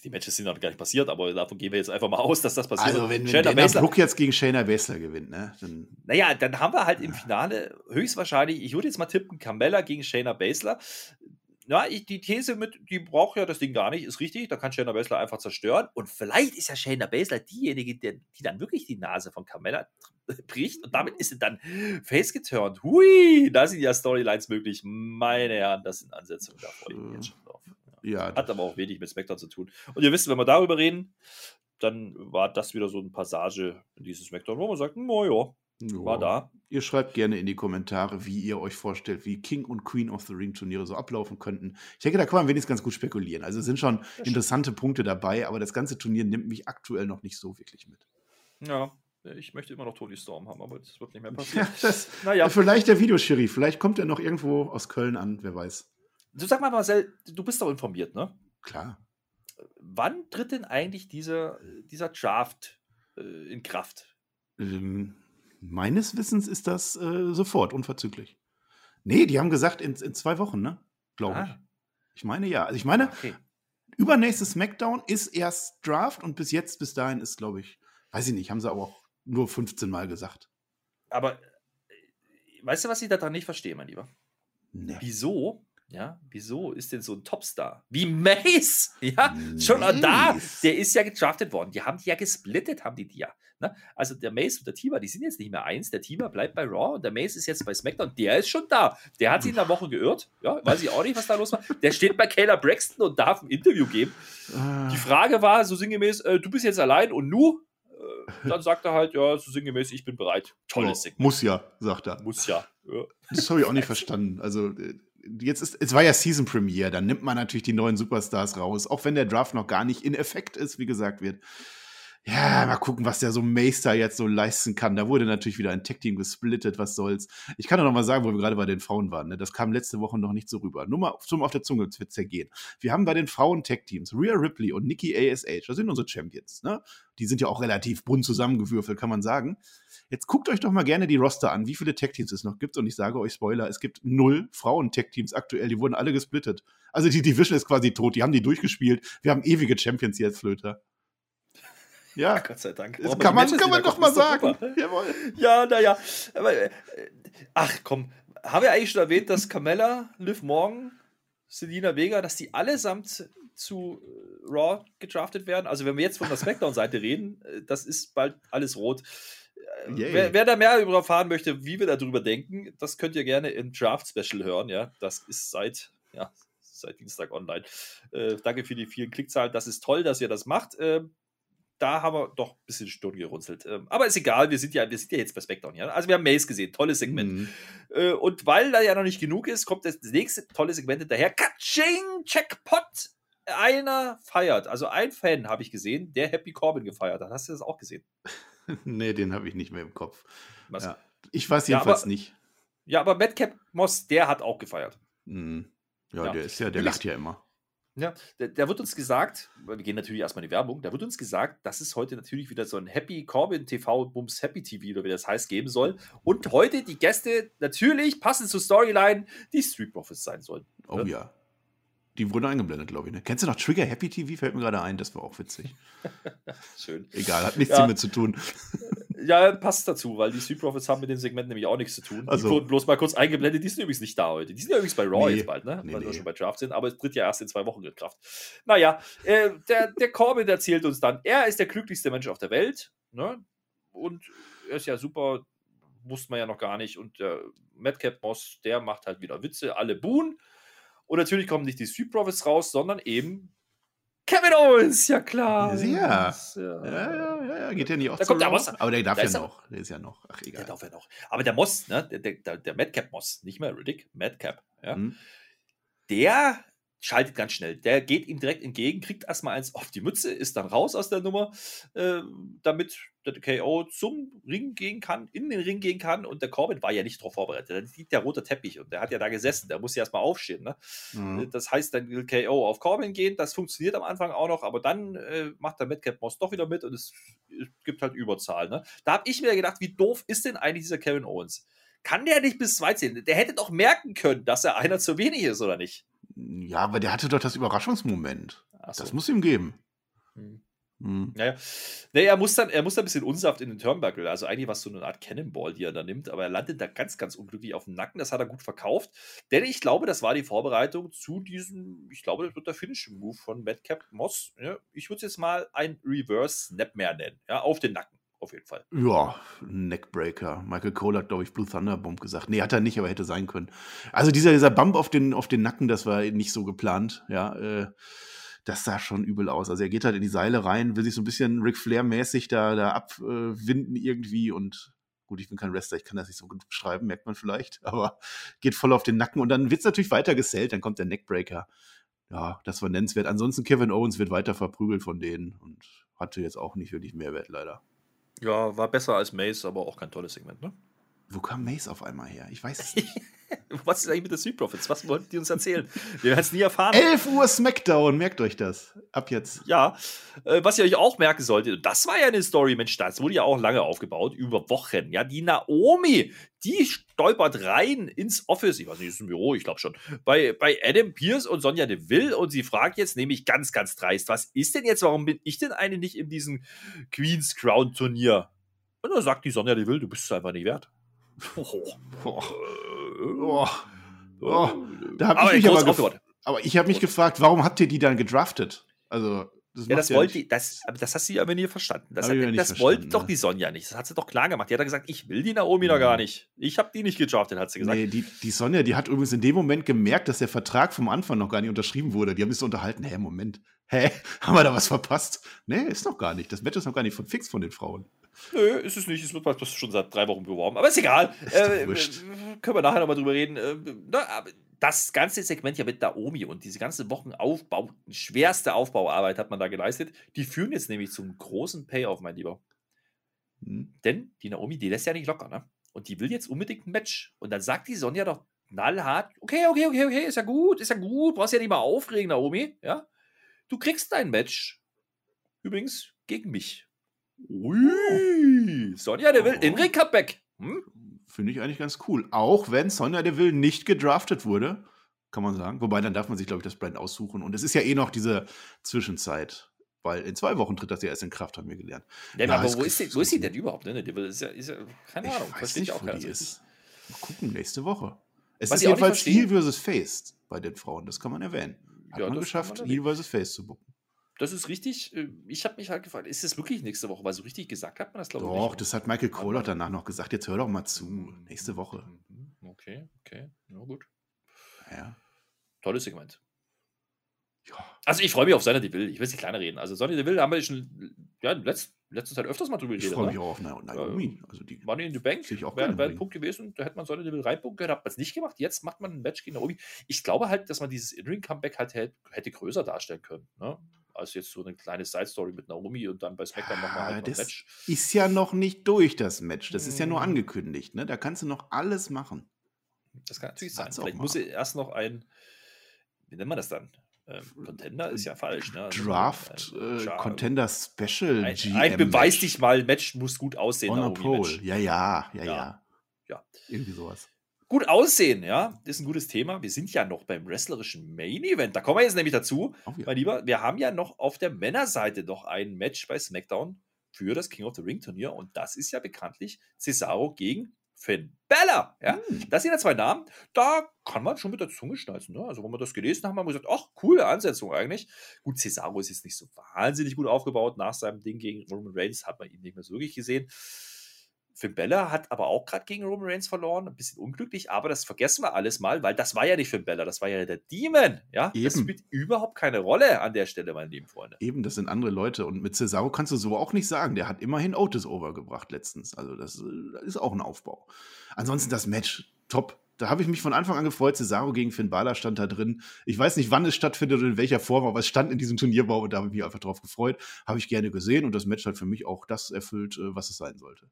die Matches sind noch gar nicht passiert, aber davon gehen wir jetzt einfach mal aus, dass das passiert. Also wenn, wenn Dana Brooke jetzt gegen Shayna Baszler gewinnt, ne? Dann naja, dann haben wir halt im Finale höchstwahrscheinlich, ich würde jetzt mal tippen, Carmella gegen Shayna Baszler. Ja, ich, die These mit, die braucht ja das Ding gar nicht, ist richtig. Da kann Shayna Baszler einfach zerstören. Und vielleicht ist ja Shayna Baszler diejenige, die, die dann wirklich die Nase von Carmella bricht. Und damit ist sie dann face geturnt. Hui, da sind ja Storylines möglich. Meine Herren, das sind Ansetzungen, da freue ich mich jetzt schon drauf. Ja, Hat aber auch wenig mit SmackDown zu tun. Und ihr wisst, wenn wir darüber reden, dann war das wieder so eine Passage in dieses SmackDown, wo man sagt, naja, ja. war da. Ihr schreibt gerne in die Kommentare, wie ihr euch vorstellt, wie King und Queen of the Ring Turniere so ablaufen könnten. Ich denke, da kann man wenigstens ganz gut spekulieren. Also sind schon interessante Punkte dabei, aber das ganze Turnier nimmt mich aktuell noch nicht so wirklich mit. Ja, ich möchte immer noch Tony Storm haben, aber das wird nicht mehr (laughs) passieren. Ja, das, naja. Vielleicht der Videoschiri, vielleicht kommt er noch irgendwo aus Köln an, wer weiß. Du sag mal, Marcel, du bist doch informiert, ne? Klar. Wann tritt denn eigentlich dieser, dieser Draft äh, in Kraft? Ähm, meines Wissens ist das äh, sofort, unverzüglich. Nee, die haben gesagt, in, in zwei Wochen, ne? Glaube ah. ich. Ich meine ja. Also ich meine, okay. übernächstes SmackDown ist erst Draft und bis jetzt, bis dahin ist, glaube ich, weiß ich nicht, haben sie aber auch nur 15 Mal gesagt. Aber äh, weißt du, was ich daran nicht verstehe, mein Lieber? Nee. Wieso ja, wieso ist denn so ein Topstar wie Mace? (laughs) Ja, Mace. schon da. Der ist ja gedraftet worden. Die haben die ja gesplittet, haben die die ja. Ne? Also der Mace und der Tiber, die sind jetzt nicht mehr eins. Der Tiber bleibt bei Raw und der Mace ist jetzt bei SmackDown. Der ist schon da. Der hat sich in der Woche geirrt. Ja, weiß ich auch nicht, was da los war. Der steht bei Kayla Braxton und darf ein Interview geben. Die Frage war so sinngemäß: äh, Du bist jetzt allein und nu? Äh, dann sagt er halt: Ja, so sinngemäß, ich bin bereit. Tolles Segment. Muss ja, sagt er. Muss ja. ja. Das habe ich auch nicht verstanden. Also äh, jetzt ist, es war ja Season Premiere, dann nimmt man natürlich die neuen Superstars raus, auch wenn der Draft noch gar nicht in Effekt ist, wie gesagt wird. Ja, mal gucken, was der so Meister jetzt so leisten kann. Da wurde natürlich wieder ein Tech-Team gesplittet, was soll's. Ich kann doch noch mal sagen, wo wir gerade bei den Frauen waren. Ne? Das kam letzte Woche noch nicht so rüber. Nur mal zum auf der Zunge zergehen. Wir haben bei den Frauen-Tech-Teams Rhea Ripley und Nikki ASH. Das sind unsere Champions. Ne? Die sind ja auch relativ bunt zusammengewürfelt, kann man sagen. Jetzt guckt euch doch mal gerne die Roster an, wie viele Tech-Teams es noch gibt. Und ich sage euch Spoiler, es gibt null Frauen-Tech-Teams aktuell. Die wurden alle gesplittet. Also die Division ist quasi tot. Die haben die durchgespielt. Wir haben ewige Champions jetzt, Flöter. Ja, Gott sei Dank. Das kann man, kann man doch mal sagen. Jawohl. Ja, naja. Äh, ach komm, haben wir eigentlich schon erwähnt, dass Carmella, Liv Morgan, Selina Vega, dass die allesamt zu äh, Raw gedraftet werden? Also, wenn wir jetzt von der SmackDown-Seite reden, äh, das ist bald alles rot. Wer, wer, da mehr darüber erfahren möchte, wie wir darüber denken, das könnt ihr gerne im Draft-Special hören. Ja, das ist seit, ja, seit Dienstag online. Äh, danke für die vielen Klickzahlen. Das ist toll, dass ihr das macht. Äh, da haben wir doch ein bisschen Stirn gerunzelt. Ähm, aber ist egal, wir sind ja, wir sind ja jetzt bei Spectrum. Ja? Also wir haben Mace gesehen, tolles Segment. Mhm. Äh, und weil da ja noch nicht genug ist, kommt das nächste tolle Segment hinterher. Katsching, Checkpot! Einer feiert. Also ein Fan habe ich gesehen, der Happy Corbin gefeiert hat. Hast du das auch gesehen? (laughs) nee, den habe ich nicht mehr im Kopf. Ja. Ich weiß jedenfalls ja, aber, nicht. Ja, aber Madcap Moss, der hat auch gefeiert. Mhm. Ja, ja, der ist ja, der lacht ja immer. Ja, da, wird uns gesagt, wir gehen natürlich erstmal in die Werbung, da wird uns gesagt, dass es heute natürlich wieder so ein Happy Corbin TV Bums Happy TV oder wie das heißt geben soll. Und heute die Gäste natürlich passend zur Storyline die Street Profits sein sollen. Oh ja. ja. Die wurden eingeblendet, glaube ich. Ne? Kennst du noch Trigger Happy TV? Fällt mir gerade ein, das war auch witzig. (laughs) Schön. Egal, hat nichts ja. damit zu tun. (laughs) Ja, passt dazu, weil die Street Profits haben mit dem Segment nämlich auch nichts zu tun. Also, die wurden bloß mal kurz eingeblendet, die sind übrigens nicht da heute. Die sind ja übrigens bei Raw nee, jetzt bald, ne? Nee, weil nee. wir schon bei Draft sind, aber es tritt ja erst in zwei Wochen in Kraft. Naja, äh, der, der Corbin erzählt uns dann, er ist der glücklichste Mensch auf der Welt, ne? Und er ist ja super, wusste man ja noch gar nicht. Und der Madcap Moss, der macht halt wieder Witze, alle buhen. Und natürlich kommen nicht die Street Profits raus, sondern eben Kevin Owens, ja klar. Ja, ja, ja, ja, ja. geht ja nicht auch da kommt der Moss, Aber der darf ja noch. Der ist ja noch. Ach, egal. Der darf ja noch. Aber der Moss, ne, der, der, der Madcap Moss, nicht mehr Riddick, Madcap, ja. Mhm. Der schaltet ganz schnell. Der geht ihm direkt entgegen, kriegt erstmal eins auf die Mütze, ist dann raus aus der Nummer, äh, damit der KO zum Ring gehen kann, in den Ring gehen kann. Und der Corbin war ja nicht darauf vorbereitet. Da liegt der rote Teppich und der hat ja da gesessen. Der muss ja erstmal aufstehen. Ne? Mhm. Das heißt, dann will KO auf Corbin gehen. Das funktioniert am Anfang auch noch, aber dann äh, macht der Madcap Moss doch wieder mit und es, es gibt halt Überzahl. Ne? Da habe ich mir gedacht, wie doof ist denn eigentlich dieser Kevin Owens? Kann der nicht bis zwei zählen? Der hätte doch merken können, dass er einer zu wenig ist, oder nicht? Ja, aber der hatte doch das Überraschungsmoment. so. Das muss ihm geben. Hm. Hm. Naja. Nee, er muss dann, er muss dann ein bisschen Unsaft in den Turnbuckle. Also eigentlich was so eine Art Cannonball, die er da nimmt, aber er landet da ganz, ganz unglücklich auf dem Nacken. Das hat er gut verkauft. Denn ich glaube, das war die Vorbereitung zu diesem, ich glaube, das wird der Finishing Move von Madcap Moss. Ja, ich würde es jetzt mal ein Reverse Snapmare nennen. Ja, auf den Nacken. Auf jeden Fall. Ja, Neckbreaker. Michael Cole hat, glaube ich, Blue Thunder Bomb gesagt. Nee, hat er nicht, aber hätte sein können. Also dieser, dieser Bump auf den, auf den Nacken, das war nicht so geplant. Ja, äh, das sah schon übel aus. Also er geht halt in die Seile rein, will sich so ein bisschen Ric Flair-mäßig da, da abwinden irgendwie und gut, ich bin kein Wrestler, ich kann das nicht so gut beschreiben, merkt man vielleicht, (laughs) aber geht voll auf den Nacken und dann wird es natürlich weiter gesellt, dann kommt der Neckbreaker. Ja, das war nennenswert. Ansonsten Kevin Owens wird weiter verprügelt von denen und hatte jetzt auch nicht wirklich Mehrwert leider. Ja, war besser als Mace, aber auch kein tolles Segment, ne? Wo kam Mace auf einmal her? Ich weiß es nicht. (laughs) Was ist eigentlich mit den Street Profits? Was wollten die uns erzählen? Wir werden es nie erfahren. 11 Uhr Smackdown, merkt euch das. Ab jetzt. Ja, äh, was ihr euch auch merken solltet, das war ja eine Story, Mensch, das wurde ja auch lange aufgebaut, über Wochen. Ja, die Naomi, die stolpert rein ins Office, ich weiß nicht, ist ein Büro, ich glaube schon, bei, bei Adam Pierce und Sonja Deville und sie fragt jetzt nämlich ganz, ganz dreist, was ist denn jetzt, warum bin ich denn eine nicht in diesem Queen's Crown Turnier? Und dann sagt die Sonja Deville, du bist es einfach nicht wert. Oh. Oh. Oh. Da habe Aber ich mich aber, aufgehört. gef aber ich habe mich gefragt, warum habt ihr die dann gedraftet? Also das Ja, das wollte die, das, aber das hast du ja aber nie verstanden. Das, hat, ja das verstanden, wollte doch ne? die Sonja nicht. Das hat sie doch klar gemacht. Die hat dann gesagt, ich will die Naomi doch gar Mhm. nicht. Ich habe die nicht gedraftet, hat sie gesagt. Nee, die, die Sonja, die hat übrigens in dem Moment gemerkt, dass der Vertrag vom Anfang noch gar nicht unterschrieben wurde. Die haben sich so unterhalten, hä, Moment, hä, (laughs) haben wir da was verpasst? Nee, ist noch gar nicht. Das Match ist noch gar nicht fix von den Frauen. Nö, ist es nicht. Es wird fast schon seit drei Wochen beworben. Aber ist egal. (laughs) Ist äh, können wir nachher nochmal drüber reden. Äh, das ganze Segment ja mit Naomi und diese ganze Wochen Aufbau, schwerste Aufbauarbeit hat man da geleistet. Die führen jetzt nämlich zum großen Payoff, mein Lieber. Hm. Denn die Naomi, die lässt ja nicht locker, ne? Und die will jetzt unbedingt ein Match. Und dann sagt die Sonja doch knallhart: Okay, okay, okay, okay, ist ja gut, ist ja gut, brauchst ja nicht mal aufregen, Naomi, ja? Du kriegst dein Match. Übrigens gegen mich. Ui, Sonja, der will Oh. in Ring Comeback. Hm? Finde ich eigentlich ganz cool. Auch wenn Sonja Deville nicht gedraftet wurde, kann man sagen. Wobei, dann darf man sich, glaube ich, das Brand aussuchen. Und es ist ja eh noch diese Zwischenzeit. Weil in zwei Wochen tritt das ja erst in Kraft, haben wir gelernt. Ja, Na, aber wo ist- die, wo ist sie denn überhaupt? Ne? Die will, ist ja, ist ja, keine Ich Ahnung, weiß verstehe nicht, ich auch gar die nicht. ist. Mal gucken, nächste Woche. Es Was ist jedenfalls Heel versus Face bei den Frauen. Das kann man erwähnen. Hat Ja, man geschafft, Heel versus Face zu bucken. Das ist richtig. äh, Ich habe mich halt gefragt, ist es wirklich nächste Woche? Weil so richtig gesagt hat man das, glaube ich, Doch, nicht. das hat Michael Cole auch danach noch gesagt. Jetzt hör doch mal zu. Nächste Woche. Mhm, Okay, okay, ja gut. Ja. Tolles Segment. ja. Also ich freue mich auf Sonja Deville. Ich will nicht kleiner reden. Also Sonja Deville haben wir schon ja, in letz, letzter Zeit öfters mal drüber Ich geredet. freue mich ne? auch auf Na- Naomi. Also die Money in the Bank ich wäre wär ein. Punkt gewesen. Da hätte man Sonja Deville reinpunkten können, hat man es nicht gemacht. Jetzt macht man ein Match gegen Naomi. Ich glaube halt, dass man dieses In-Ring-Comeback halt hätte, hätte größer darstellen können. Ne? Als jetzt so eine kleine Side-Story mit Naomi und dann bei SmackDown nochmal Ah, halt noch ein das Match. ist ja noch nicht durch, das Match. Das ist ja nur Hm. angekündigt. Ne? Da kannst du noch alles machen. Das kann natürlich Das sein. Vielleicht muss erst noch ein, wie nennt man das dann? Ähm, Contender ist ja falsch. Ne? Also Draft, ein, äh, Ja, Contender Special Ein, GM. ein Beweis Match. dich mal, Match muss gut aussehen. On a pole. Ja, ja, Ja. ja. Ja. Irgendwie sowas. Gut aussehen, ja, ist ein gutes Thema. Wir sind ja noch beim wrestlerischen Main Event. Da kommen wir jetzt nämlich dazu, Oh, ja. mein Lieber. Wir haben ja noch auf der Männerseite noch ein Match bei SmackDown für das King of the Ring Turnier und das ist ja bekanntlich Cesaro gegen Finn Balor. Ja? Hm. Das sind ja zwei Namen, da kann man schon mit der Zunge schnalzen. Ne? Also, wenn wir das gelesen haben, haben wir gesagt, ach, coole Ansetzung eigentlich. Gut, Cesaro ist jetzt nicht so wahnsinnig gut aufgebaut. Nach seinem Ding gegen Roman Reigns hat man ihn nicht mehr so wirklich gesehen. Finn Balor hat aber auch gerade gegen Roman Reigns verloren. Ein bisschen unglücklich, aber das vergessen wir alles mal, weil das war ja nicht Finn Balor, das war ja der Demon. Ja, das Eben. spielt überhaupt keine Rolle an der Stelle, meine lieben Freunde. Eben, das sind andere Leute. Und mit Cesaro kannst du so auch nicht sagen. Der hat immerhin Otis overgebracht letztens. Also, das äh, ist auch ein Aufbau. Ansonsten das Match, top. Da habe ich mich von Anfang an gefreut. Cesaro gegen Finn Balor stand da drin. Ich weiß nicht, wann es stattfindet und in welcher Form, aber es stand in diesem Turnierbaum und da habe ich mich einfach drauf gefreut. Habe ich gerne gesehen und das Match hat für mich auch das erfüllt, äh, was es sein sollte.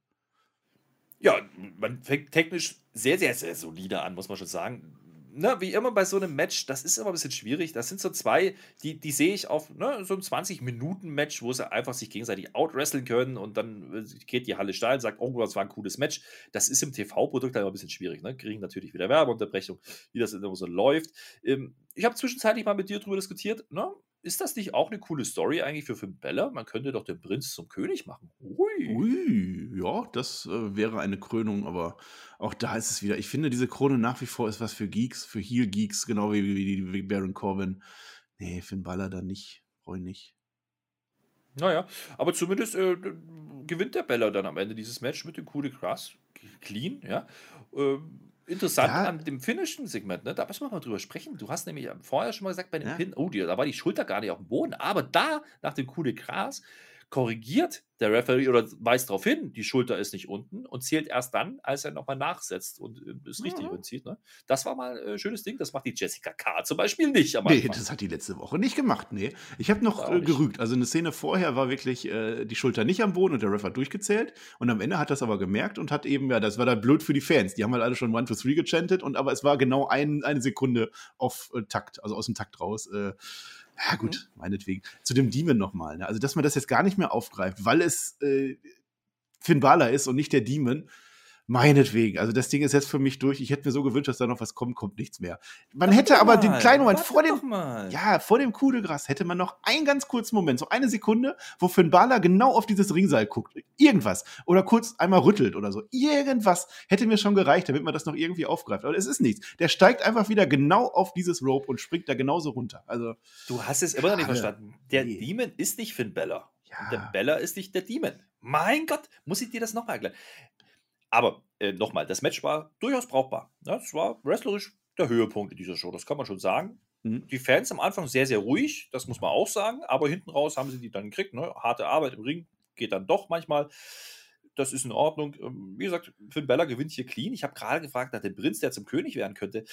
Ja, man fängt technisch sehr, sehr, sehr solide an, muss man schon sagen. Ne, wie immer bei so einem Match, das ist immer ein bisschen schwierig. Das sind so zwei, die, die sehe ich auf ne, so einem 20-Minuten-Match, wo sie einfach sich gegenseitig outwresteln können und dann äh, geht die Halle steil und sagt, oh, das war ein cooles Match. Das ist im TV-Produkt dann immer ein bisschen schwierig. Ne? Kriegen natürlich wieder Werbeunterbrechung, wie das immer so läuft. Ähm, ich habe zwischenzeitlich mal mit dir drüber diskutiert. Ne? Ist das nicht auch eine coole Story eigentlich für Finn Bella? Man könnte doch den Prinz zum König machen. Ui. Ui, ja, das äh, wäre eine Krönung, aber auch da ist es wieder. Ich finde, diese Krone nach wie vor ist was für Geeks, für Heel-Geeks, genau wie, wie, wie Baron Corbin. Nee, Finn Balor dann nicht. Brauche nicht. Naja, aber zumindest äh, gewinnt der Bella dann am Ende dieses Match mit dem Coup de. Clean, ja. Ähm, interessant Ja. an dem finnischen Segment, ne? da müssen wir mal drüber sprechen. Du hast nämlich vorher schon mal gesagt, bei dem Ja. Pin, oh, da war die Schulter gar nicht auf dem Boden, aber da, nach dem Coup de Grace, korrigiert der Referee oder weist darauf hin, die Schulter ist nicht unten und zählt erst dann, als er nochmal nachsetzt und äh, es richtig Mhm. überzieht. Ne? Das war mal ein äh, schönes Ding, das macht die Jessica K. zum Beispiel nicht. am Nee, das hat die letzte Woche nicht gemacht, nee. Ich habe noch äh, gerügt. Also eine Szene vorher war wirklich äh, die Schulter nicht am Boden und der Ref hat durchgezählt. Und am Ende hat das aber gemerkt und hat eben, ja, das war dann blöd für die Fans. Die haben halt alle schon 1, 2, 3 gechantet, und aber es war genau ein, eine Sekunde auf äh, Takt, also aus dem Takt raus. Ja, gut, meinetwegen. Zu dem Demon nochmal. Ne? Also, dass man das jetzt gar nicht mehr aufgreift, weil es äh, Finn Balor ist und nicht der Demon. Meinetwegen. Also das Ding ist jetzt für mich durch. Ich hätte mir so gewünscht, dass da noch was kommt, kommt nichts mehr. Man hätte aber den kleinen Moment vor dem, Mal. ja, vor dem Coup de Gras hätte man noch einen ganz kurzen Moment, so eine Sekunde, wo Finn Balor genau auf dieses Ringseil guckt. Irgendwas. Oder kurz einmal rüttelt oder so. Irgendwas hätte mir schon gereicht, damit man das noch irgendwie aufgreift. Aber es ist nichts. Der steigt einfach wieder genau auf dieses Rope und springt da genauso runter. Also, Du hast es immer noch nicht verstanden. Der Nee. Demon ist nicht Finn Bella. Und der ja. Bella ist nicht der Demon. Mein Gott, muss ich dir das nochmal erklären? Aber äh, nochmal, das Match war durchaus brauchbar. Ja, es war wrestlerisch der Höhepunkt in dieser Show, das kann man schon sagen. Mhm. Die Fans am Anfang sehr, sehr ruhig, das muss man auch sagen, aber hinten raus haben sie die dann gekriegt. Ne? Harte Arbeit im Ring geht dann doch manchmal. Das ist in Ordnung. Ähm, Wie gesagt, Finn Bella gewinnt hier clean. Ich habe gerade gefragt nach dem Prinz, der zum König werden könnte.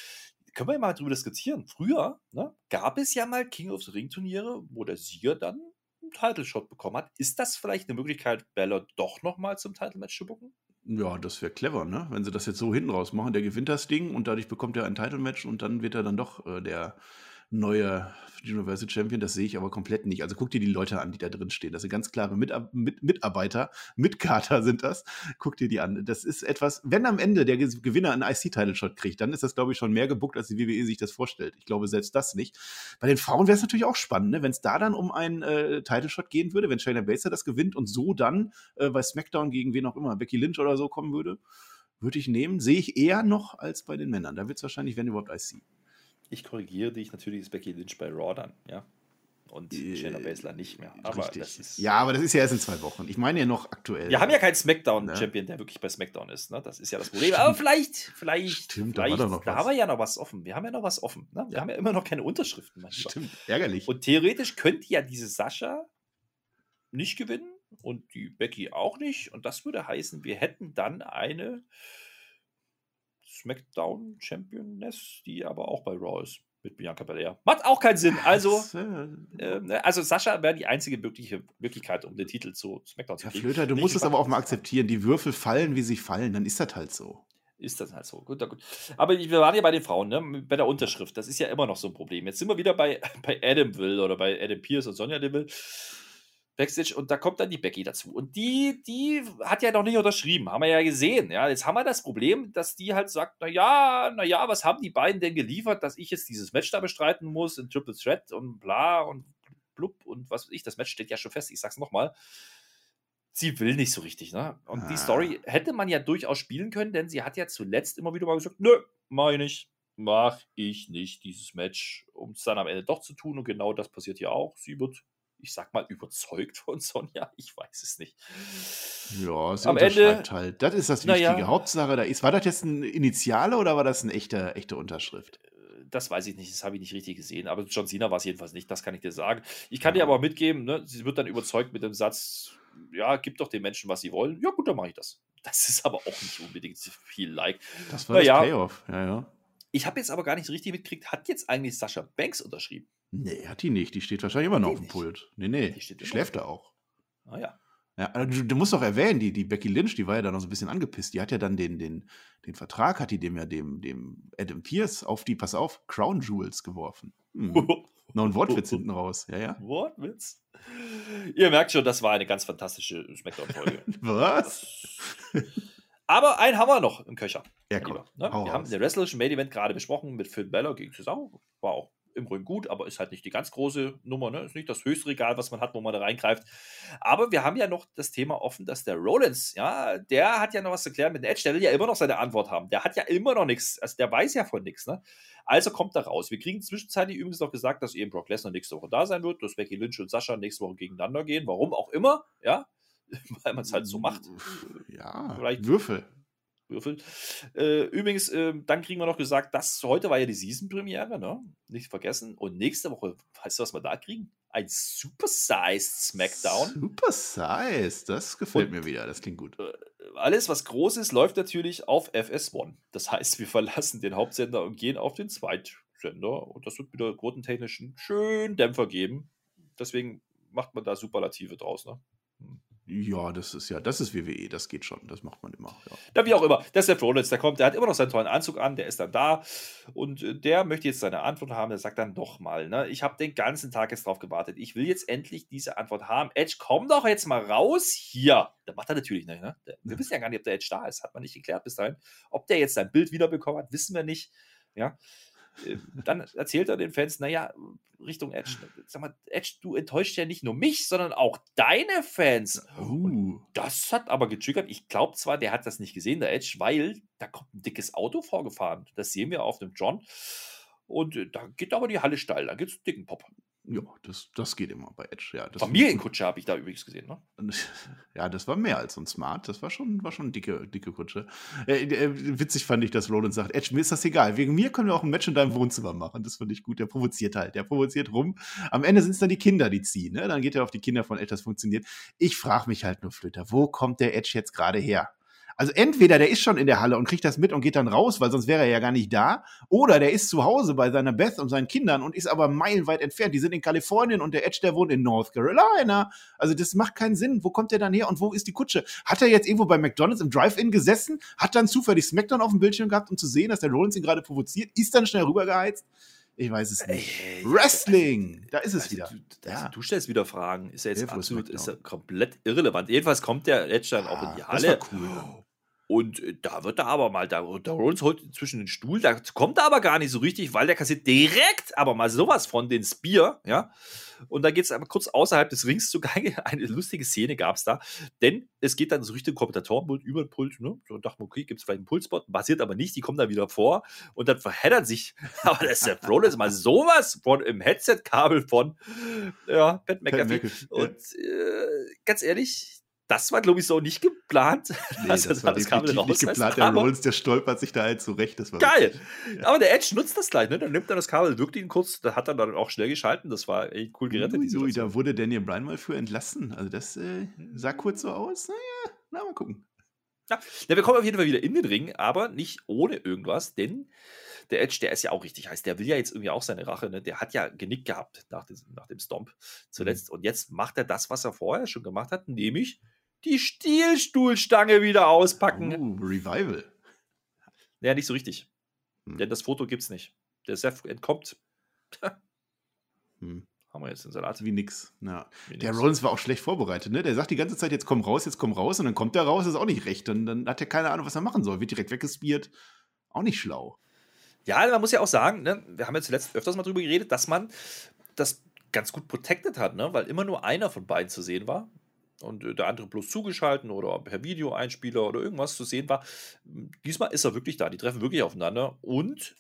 Können wir mal drüber diskutieren. Früher ne, gab es ja mal King of the Ring Turniere, wo der Sieger dann einen Title Shot bekommen hat. Ist das vielleicht eine Möglichkeit, Bella doch nochmal zum Title Match zu bucken? Ja, das wäre clever, ne? Wenn sie das jetzt so hinten raus machen, der gewinnt das Ding und dadurch bekommt er ein Title-Match und dann wird er dann doch äh, der neue Universal Champion. Das sehe ich aber komplett nicht. Also guck dir die Leute an, die da drin stehen. Das sind ganz klare Mitab mit Mitarbeiter, Mitkater sind das. Guck dir die an. Das ist etwas, wenn am Ende der Ge- Gewinner einen IC-Title-Shot kriegt, dann ist das, glaube ich, schon mehr gebuckt, als die WWE sich das vorstellt. Ich glaube selbst das nicht. Bei den Frauen wäre es natürlich auch spannend, ne? wenn es da dann um einen äh, Title-Shot gehen würde, wenn Shayna Baszler das gewinnt und so dann äh, bei SmackDown gegen wen auch immer, Becky Lynch oder so kommen würde, würde ich nehmen. Sehe ich eher noch als bei den Männern. Da wird es wahrscheinlich, wenn überhaupt, IC. Ich korrigiere dich, natürlich ist Becky Lynch bei Raw dann, ja. Und Äh, Shayna Baszler nicht mehr. Aber ist. ja, aber das ist ja erst in zwei Wochen. Ich meine ja noch aktuell. Wir haben ja keinen Ne? SmackDown-Champion, der wirklich bei SmackDown ist. Ne? Das ist ja das Problem. Aber vielleicht, vielleicht, Stimmt, da war vielleicht, noch da was. haben wir ja noch was offen. Wir haben ja noch was offen. Ne? Wir haben ja immer noch keine Unterschriften. Lieber. Stimmt, ärgerlich. Und theoretisch könnte ja diese Sascha nicht gewinnen und die Becky auch nicht. Und das würde heißen, wir hätten dann eine SmackDown-Championess, die aber auch bei Raw ist. Mit Bianca Belair. Macht auch keinen Sinn. Also, äh, also Sascha wäre die einzige mögliche Möglichkeit, um den Titel zu SmackDown zu ja, kriegen. Flöter, du musst es aber auch mal akzeptieren. Die Würfel fallen, wie sie fallen. Dann ist das halt so. Ist das halt so. Gut, gut. Aber wir waren ja bei den Frauen, ne? bei der Unterschrift. Das ist ja immer noch so ein Problem. Jetzt sind wir wieder bei, (laughs) bei Adamville oder bei Adam Pierce und Sonja Deville. Backstage und da kommt dann die Becky dazu. Und die, die hat ja noch nicht unterschrieben, haben wir ja gesehen. Ja, jetzt haben wir das Problem, dass die halt sagt: Naja, naja, was haben die beiden denn geliefert, dass ich jetzt dieses Match da bestreiten muss in Triple Threat und bla und blub und was weiß ich. Das Match steht ja schon fest, ich sag's nochmal. Sie will nicht so richtig, ne? Und Ah. die Story hätte man ja durchaus spielen können, denn sie hat ja zuletzt immer wieder mal gesagt: Nö, mach ich nicht. Mach ich nicht dieses Match, um es dann am Ende doch zu tun. Und genau das passiert hier auch. Sie wird ich sag mal, überzeugt von Sonja. (laughs) Ich weiß es nicht. Ja, sie Am unterschreibt Ende- halt. Das ist das Wichtige. ja. Hauptsache, da ist. War das jetzt ein Initiale oder war das eine echte, echte Unterschrift? Das weiß ich nicht, das habe ich nicht richtig gesehen. Aber John Cena war es jedenfalls nicht, das kann ich dir sagen. Ich kann dir Ja. aber auch mitgeben, ne, sie wird dann überzeugt mit dem Satz, ja, gib doch den Menschen, was sie wollen. Ja, gut, dann mache ich das. (laughs) Das ist aber auch nicht unbedingt viel like. Das war Na das. Payoff. Ja, ja. Ich habe jetzt aber gar nicht richtig mitgekriegt, hat jetzt eigentlich Sascha Banks unterschrieben? Nee, hat die nicht. Die steht wahrscheinlich immer noch Die auf dem nicht. Pult. Nee, nee. Die Die, steht immer schläft da auch. Ah ja. Ja, du, du musst doch erwähnen, die, die Becky Lynch, die war ja da noch so ein bisschen angepisst. Die hat ja dann den, den, den Vertrag, hat die dem ja dem, dem Adam Pierce auf die, pass auf, Crown Jewels geworfen. Hm. (laughs) noch ein Wortwitz hinten raus. Ja, ja. Wortwitz. Ihr merkt schon, das war eine ganz fantastische Smackdown-Folge. (laughs) Was? (laughs) Aber einen haben wir noch im Köcher. Ja. Lieber, ne? Wir haben raus. den Wrestlerischen Main Event gerade besprochen mit Phil Balor gegen Cesaro. War auch im Grunde gut, aber ist halt nicht die ganz große Nummer, ne? Ist nicht das höchste Regal, was man hat, wo man da reingreift. Aber wir haben ja noch das Thema offen, dass der Rollins, ja, der hat ja noch was zu klären mit dem Edge, der will ja immer noch seine Antwort haben. Der hat ja immer noch nichts, also der weiß ja von nichts, ne? Also kommt da raus. Wir kriegen zwischenzeitlich übrigens noch gesagt, dass eben Brock Lesnar nächste Woche da sein wird, dass Becky Lynch und Sascha nächste Woche gegeneinander gehen. Warum auch immer, ja, (laughs) weil man es halt so macht. Ja, Vielleicht Würfel. Würfel. Äh, übrigens, äh, dann kriegen wir noch gesagt, dass heute war ja die Season-Premiere, ne? Nicht vergessen. Und nächste Woche, weißt du, was wir da kriegen? Ein Supersized Smackdown. Supersized, das gefällt Und, mir wieder, das klingt gut. Äh, alles, was groß ist, läuft natürlich auf FS1. Das heißt, wir verlassen den Hauptsender und gehen auf den Zweitsender. Und das wird wieder quotentechnisch einen schönen Dämpfer geben. Deswegen macht man da Superlative draus, ne? Ja, das ist ja, das ist WWE, das geht schon, das macht man immer. Ja, ja wie auch immer. Der Seth Rollins, der kommt, der hat immer noch seinen tollen Anzug an, der ist dann da und äh, der möchte jetzt seine Antwort haben. Der sagt dann doch mal, ne, ich habe den ganzen Tag jetzt drauf gewartet. Ich will jetzt endlich diese Antwort haben. Edge, komm doch jetzt mal raus hier. Der macht er natürlich nicht, ne? Wir wissen ja gar nicht, ob der Edge da ist, hat man nicht geklärt bis dahin. Ob der jetzt sein Bild wiederbekommen hat, wissen wir nicht. Ja, dann erzählt er den Fans, naja, Richtung Edge, sag mal, Edge, du enttäuscht ja nicht nur mich, sondern auch deine Fans. Uh. Das hat aber getriggert. Ich glaube zwar, der hat das nicht gesehen, der Edge, weil da kommt ein dickes Auto vorgefahren. Das sehen wir auf dem John. Und äh, da geht aber die Halle steil, da gibt es einen dicken Pop. Ja, das, das geht immer bei Edge. Ja, Familienkutsche habe ich da übrigens gesehen, ne? (laughs) Ja, das war mehr als ein Smart. Das war schon, war schon eine dicke, dicke Kutsche. Äh, äh, witzig fand ich, dass Rollins sagt, Edge, mir ist das egal. Wegen mir können wir auch ein Match in deinem Wohnzimmer machen. Das fand ich gut. Der provoziert halt. Der provoziert rum. Am Ende sind es dann die Kinder, die ziehen. Ne? Dann geht er auf die Kinder von Edge, das funktioniert. Ich frage mich halt nur, Flöter, wo kommt der Edge jetzt gerade her? Also entweder der ist schon in der Halle und kriegt das mit und geht dann raus, weil sonst wäre er ja gar nicht da, oder der ist zu Hause bei seiner Beth und seinen Kindern und ist aber meilenweit entfernt. Die sind in Kalifornien und der Edge, der wohnt in North Carolina. Also das macht keinen Sinn. Wo kommt der dann her und wo ist die Kutsche? Hat er jetzt irgendwo bei McDonald's im Drive-In gesessen, hat dann zufällig Smackdown auf dem Bildschirm gehabt, um zu sehen, dass der Rollins ihn gerade provoziert, ist dann schnell rübergeheizt? Ich weiß es nicht. Ey, Wrestling, da ist es also, wieder. Du, ja. du, stellst wieder Fragen. Ist ja jetzt absolut, ist ja komplett irrelevant. Jedenfalls kommt der Edge dann ja, auch in die Halle. Das war cool. Und äh, da wird er aber mal, da, da Rollins holt zwischen den Stuhl, da kommt er aber gar nicht so richtig, weil der kassiert direkt aber mal sowas von den Spear, ja. Und da geht es aber kurz außerhalb des Rings zugange. (laughs) Eine lustige Szene gab es da, denn es geht dann so Richtung Kommentatorenpult über den Pult, ne? So dachte man, okay, gibt es vielleicht einen Pultspot, passiert aber nicht, die kommen da wieder vor und dann verheddert sich, (laughs) aber der Rollins mal sowas von im Headset-Kabel von, ja, Pat McAfee. Und äh, ganz ehrlich, das war, glaube ich, so nicht geplant. Nee, (laughs) also, das war das definitiv nicht geplant. Der Rollins, der stolpert sich da halt zurecht. Das war geil. Ja. Aber der Edge nutzt das gleich. Ne? Dann nimmt er das Kabel, wirkt ihn kurz, da hat er dann auch schnell geschalten. Das war echt cool gerettet. Ui, ui, da wurde Daniel Bryan mal für entlassen. Also das äh, sah kurz so aus. Naja, na, mal gucken. Ja. ja, wir kommen auf jeden Fall wieder in den Ring, aber nicht ohne irgendwas, denn der Edge, der ist ja auch richtig heiß. Der will ja jetzt irgendwie auch seine Rache. Ne? Der hat ja genickt gehabt nach dem, nach dem Stomp zuletzt. Mhm. Und jetzt macht er das, was er vorher schon gemacht hat, nämlich die Stielstuhlstange wieder auspacken. Uh, Revival. Naja, nicht so richtig. Hm. Denn das Foto gibt's nicht. Der Seth entkommt. (laughs) hm. Haben wir jetzt den Salat. Wie nix. Ja. Wie der nix. Rollins war auch schlecht vorbereitet, ne? Der sagt die ganze Zeit, jetzt komm raus, jetzt komm raus, und dann kommt der raus, ist auch nicht recht. Und dann hat er keine Ahnung, was er machen soll. Wird direkt weggespiert. Auch nicht schlau. Ja, man muss ja auch sagen, ne? wir haben ja zuletzt öfters mal drüber geredet, dass man das ganz gut protected hat, ne? weil immer nur einer von beiden zu sehen war und äh, der andere bloß zugeschalten oder per Videoeinspieler oder irgendwas zu sehen war. Diesmal ist er wirklich da. Die treffen wirklich aufeinander und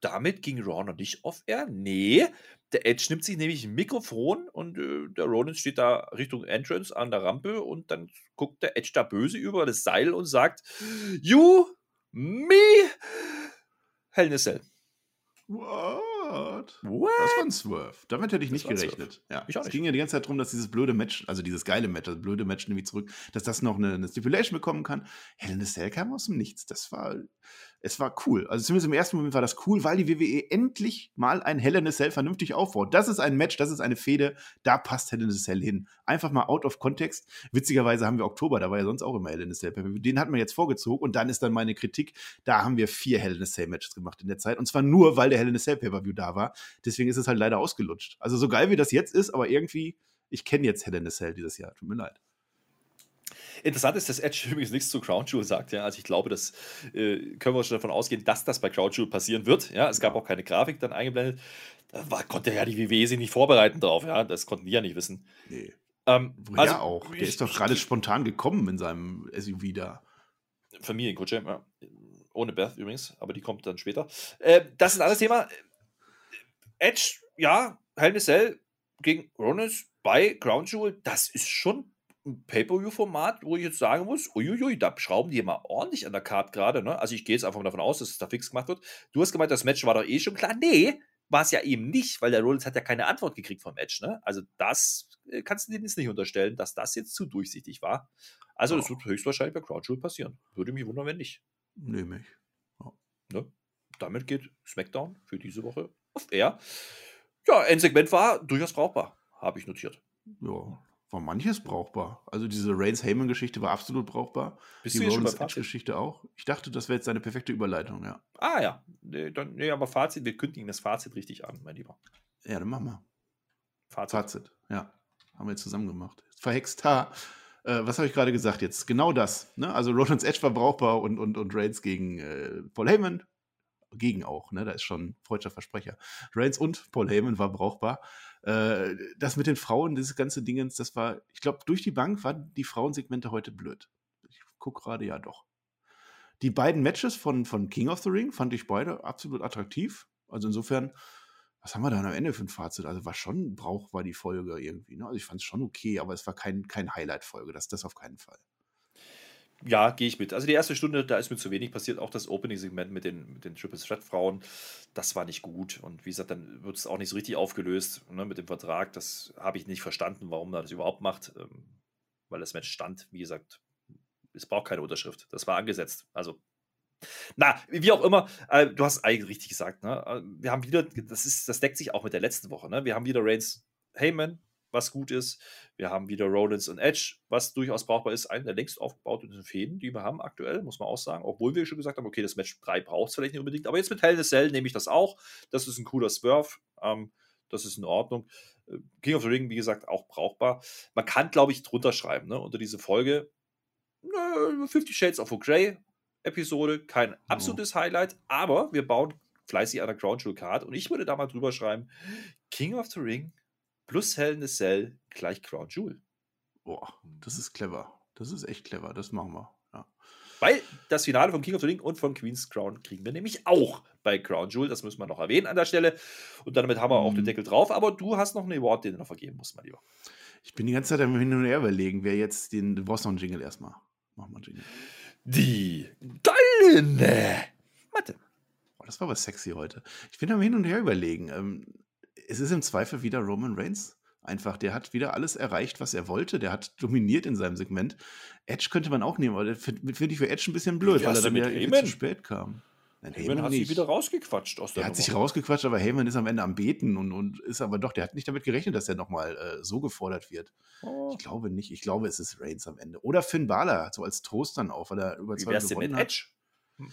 damit ging Raw nicht auf Air. Nee, der Edge nimmt sich nämlich ein Mikrofon und äh, der Rollins steht da Richtung Entrance an der Rampe und dann guckt der Edge da böse über das Seil und sagt: You, me, Hell in a Cell. Wow. What? What? Das war ein Swerve. Damit hätte ich das nicht gerechnet. Ja. Ich es ging ja die ganze Zeit darum, dass dieses blöde Match, also dieses geile Match, das blöde Match nämlich zurück, dass das noch eine, eine Stipulation bekommen kann. A Cell kam aus dem Nichts. Das war es war cool. Also zumindest im ersten Moment war das cool, weil die WWE endlich mal ein Hell in a Cell vernünftig aufbaut. Das ist ein Match, das ist eine Fehde, da passt Hell in a Cell hin. Einfach mal out of context. Witzigerweise haben wir Oktober, da war ja sonst auch immer Hell in a Cell. Den hat man jetzt vorgezogen und dann ist dann meine Kritik, da haben wir vier Hell in a Cell Matches gemacht in der Zeit und zwar nur, weil der Hell in a Cell Pay-Per-View da war. Deswegen ist es halt leider ausgelutscht. Also so geil wie das jetzt ist, aber irgendwie, ich kenne jetzt Hell in a Cell dieses Jahr. Tut mir leid. Interessant ist, dass Edge (laughs) übrigens nichts zu Crown Jewel sagt. Ja? Also ich glaube, das äh, können wir schon davon ausgehen, dass das bei Crown Jewel passieren wird. Ja? Es gab auch keine Grafik dann eingeblendet. war, konnte ja die WWE sich nicht vorbereiten drauf, ja. Das konnten die ja nicht wissen. Nee. Ähm, Woher also, auch? Der ist doch gerade spontan gekommen in seinem SUV da. Familienkutsche, ja. Ohne Beth übrigens, aber die kommt dann später. Äh, das ist ein anderes Thema. Edge, ja, Hell in Cell gegen Rollins bei Crown Jewel, das ist schon ein Pay-Per-View-Format, wo ich jetzt sagen muss, uiuiui, da schrauben die immer ordentlich an der Karte gerade. Ne? Also ich gehe jetzt einfach mal davon aus, dass es da fix gemacht wird. Du hast gemeint, das Match war doch eh schon klar. Nee, war es ja eben nicht, weil der Rollins hat ja keine Antwort gekriegt vom Match. Ne? Also das äh, kannst du dir jetzt nicht unterstellen, dass das jetzt zu durchsichtig war. Also oh. das wird höchstwahrscheinlich bei Crowd Jewel passieren. Würde mich wundern, wenn nicht. Nehme ich. Oh. Ne? Damit geht SmackDown für diese Woche auf Air. Ja, Endsegment war durchaus brauchbar, habe ich notiert. Ja, war manches brauchbar. Also diese Reigns-Heyman-Geschichte war absolut brauchbar. Bist die du Rollins-Geschichte auch. Ich dachte, das wäre jetzt eine perfekte Überleitung, ja. Ah ja, nee, dann, nee, aber Fazit, wir kündigen das Fazit richtig an, mein Lieber. Ja, dann machen wir. Fazit. Fazit, ja. Haben wir jetzt zusammen gemacht. Verhext ha. Äh, was habe ich gerade gesagt jetzt? Genau das. Ne? Also Rollins Edge war brauchbar und, und, und Reigns gegen äh, Paul Heyman gegen auch, ne? Da ist schon freudscher Versprecher. Reigns und Paul Heyman war brauchbar. Äh, das mit den Frauen, dieses ganze Dingens, das war, ich glaube, durch die Bank waren die Frauensegmente heute blöd. Ich gucke gerade, ja doch. Die beiden Matches von, von King of the Ring fand ich beide absolut attraktiv. Also insofern, was haben wir da am Ende für ein Fazit? Also war schon brauchbar die Folge irgendwie. Ne? Also ich fand es schon okay, aber es war kein, kein Highlight-Folge, das, das auf keinen Fall. Ja, gehe ich mit. Also die erste Stunde, da ist mir zu wenig passiert. Auch das Opening-Segment mit den, mit den Triple Threat-Frauen, das war nicht gut. Und wie gesagt, dann wird es auch nicht so richtig aufgelöst ne, mit dem Vertrag. Das habe ich nicht verstanden, warum man das überhaupt macht. Ähm, weil das Match stand, wie gesagt, es braucht keine Unterschrift. Das war angesetzt. Also, na, wie auch immer, äh, du hast eigentlich richtig gesagt. Ne? Äh, wir haben wieder, das, ist, das deckt sich auch mit der letzten Woche. Ne? Wir haben wieder Reigns Heyman, was gut ist. Wir haben wieder Rollins und Edge, was durchaus brauchbar ist. Einen der längst aufgebauten Fäden, die wir haben aktuell, muss man auch sagen. Obwohl wir schon gesagt haben, okay, das Match 3 braucht es vielleicht nicht unbedingt. Aber jetzt mit Hell in a Cell nehme ich das auch. Das ist ein cooler Swerve. Ähm, das ist in Ordnung. Äh, King of the Ring, wie gesagt, auch brauchbar. Man kann, glaube ich, drunter schreiben, ne, unter diese Folge. Äh, Fifty Shades of Grey Episode, kein absolutes oh. Highlight, aber wir bauen fleißig an der Ground Jewel Card und ich würde da mal drüber schreiben: King of the Ring plus Hell in a Cell gleich Crown Jewel. Boah, das ist clever. Das ist echt clever. Das machen wir. Ja. Weil das Finale von King of the Ring und von Queen's Crown kriegen wir nämlich auch bei Crown Jewel. Das müssen wir noch erwähnen an der Stelle. Und damit haben wir auch den mhm. Deckel drauf. Aber du hast noch einen Award, den du noch vergeben musst, mein Lieber. Ich bin die ganze Zeit am Hin und Her überlegen, wer jetzt den. Du brauchst noch einen Jingle erstmal. Mach mal einen Jingle. Die goldene Matte. Oh, das war aber sexy heute. Ich bin am Hin und Her überlegen. Ähm, es ist im Zweifel wieder Roman Reigns. Einfach, der hat wieder alles erreicht, was er wollte. Der hat dominiert in seinem Segment. Edge könnte man auch nehmen, aber finde find ich für Edge ein bisschen blöd, weil er dann ja zu spät kam. Nein, Heyman, Heyman hat sich wieder rausgequatscht aus der Er hat sich rausgequatscht, aber Heyman ist am Ende am Beten und, und ist aber doch, der hat nicht damit gerechnet, dass er nochmal äh, so gefordert wird. Oh. Ich glaube nicht. Ich glaube, es ist Reigns am Ende. Oder Finn Balor, so als Trost dann auch, weil er überzeugt gewonnen mit Edge? Hm.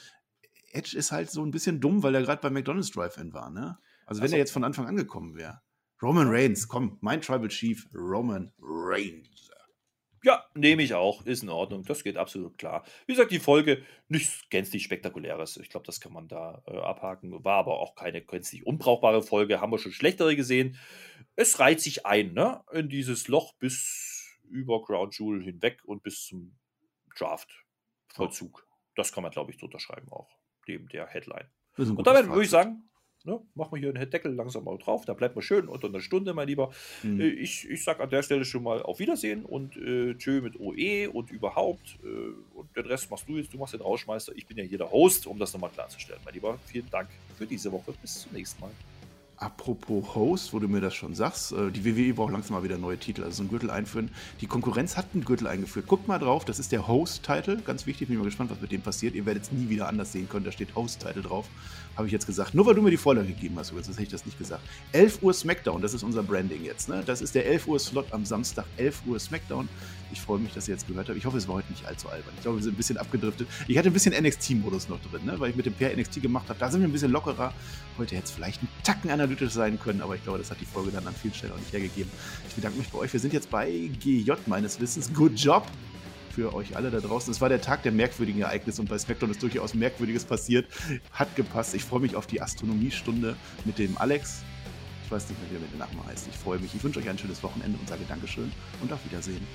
Edge ist halt so ein bisschen dumm, weil er gerade bei McDonald's Drive-In war, ne? Also wenn also, er jetzt von Anfang an gekommen wäre. Roman Reigns, komm, mein Tribal Chief, Roman Reigns. Ja, nehme ich auch. Ist in Ordnung. Das geht absolut klar. Wie gesagt, die Folge nichts gänzlich Spektakuläres. Ich glaube, das kann man da äh, abhaken. War aber auch keine gänzlich unbrauchbare Folge. Haben wir schon schlechtere gesehen. Es reiht sich ein, ne? In dieses Loch bis über Ground Jewel hinweg und bis zum Draft-Vollzug. Das kann man, glaube ich, drunter schreiben auch. Neben der Headline. Und damit würde ich sagen, Ne, machen wir hier den Deckel langsam mal drauf. Da bleibt man schön unter einer Stunde, mein Lieber. Mhm. Äh, ich, ich sag an der Stelle schon mal auf Wiedersehen und äh, tschö mit OE und überhaupt. Äh, und den Rest machst du jetzt. Du machst den Rauschmeister. Ich bin ja hier der Host, um das nochmal klarzustellen, mein Lieber. Vielen Dank für diese Woche. Bis zum nächsten Mal. Apropos Host, wo du mir das schon sagst, äh, die WWE braucht langsam mal wieder neue Titel, also so einen Gürtel einführen. Die Konkurrenz hat einen Gürtel eingeführt. Guckt mal drauf, das ist der Host-Title. Ganz wichtig, bin ich mal gespannt, was mit dem passiert. Ihr werdet es nie wieder anders sehen können, da steht Host-Title drauf. Habe ich jetzt gesagt. Nur weil du mir die Vorlage gegeben hast, sonst hätte ich das nicht gesagt. 11 Uhr Smackdown, das ist unser Branding jetzt. Ne? Das ist der 11 Uhr Slot am Samstag, 11 Uhr Smackdown. Ich freue mich, dass ihr jetzt gehört habt. Ich hoffe, es war heute nicht allzu albern. Ich glaube, wir sind ein bisschen abgedriftet. Ich hatte ein bisschen NXT-Modus noch drin, ne? weil ich mit dem Pair NXT gemacht habe. Da sind wir ein bisschen lockerer. Heute hätte es vielleicht ein Tacken analytisch sein können, aber ich glaube, das hat die Folge dann an vielen Stellen auch nicht hergegeben. Ich bedanke mich bei euch. Wir sind jetzt bei GJ meines Wissens. Good job! Für euch alle da draußen. Es war der Tag der merkwürdigen Ereignisse und bei Spectrum ist durchaus Merkwürdiges passiert. Hat gepasst. Ich freue mich auf die Astronomiestunde mit dem Alex Ich weiß nicht mehr, wie er mit der Nachname heißt. Ich freue mich. Ich wünsche euch ein schönes Wochenende und sage Dankeschön und auf Wiedersehen.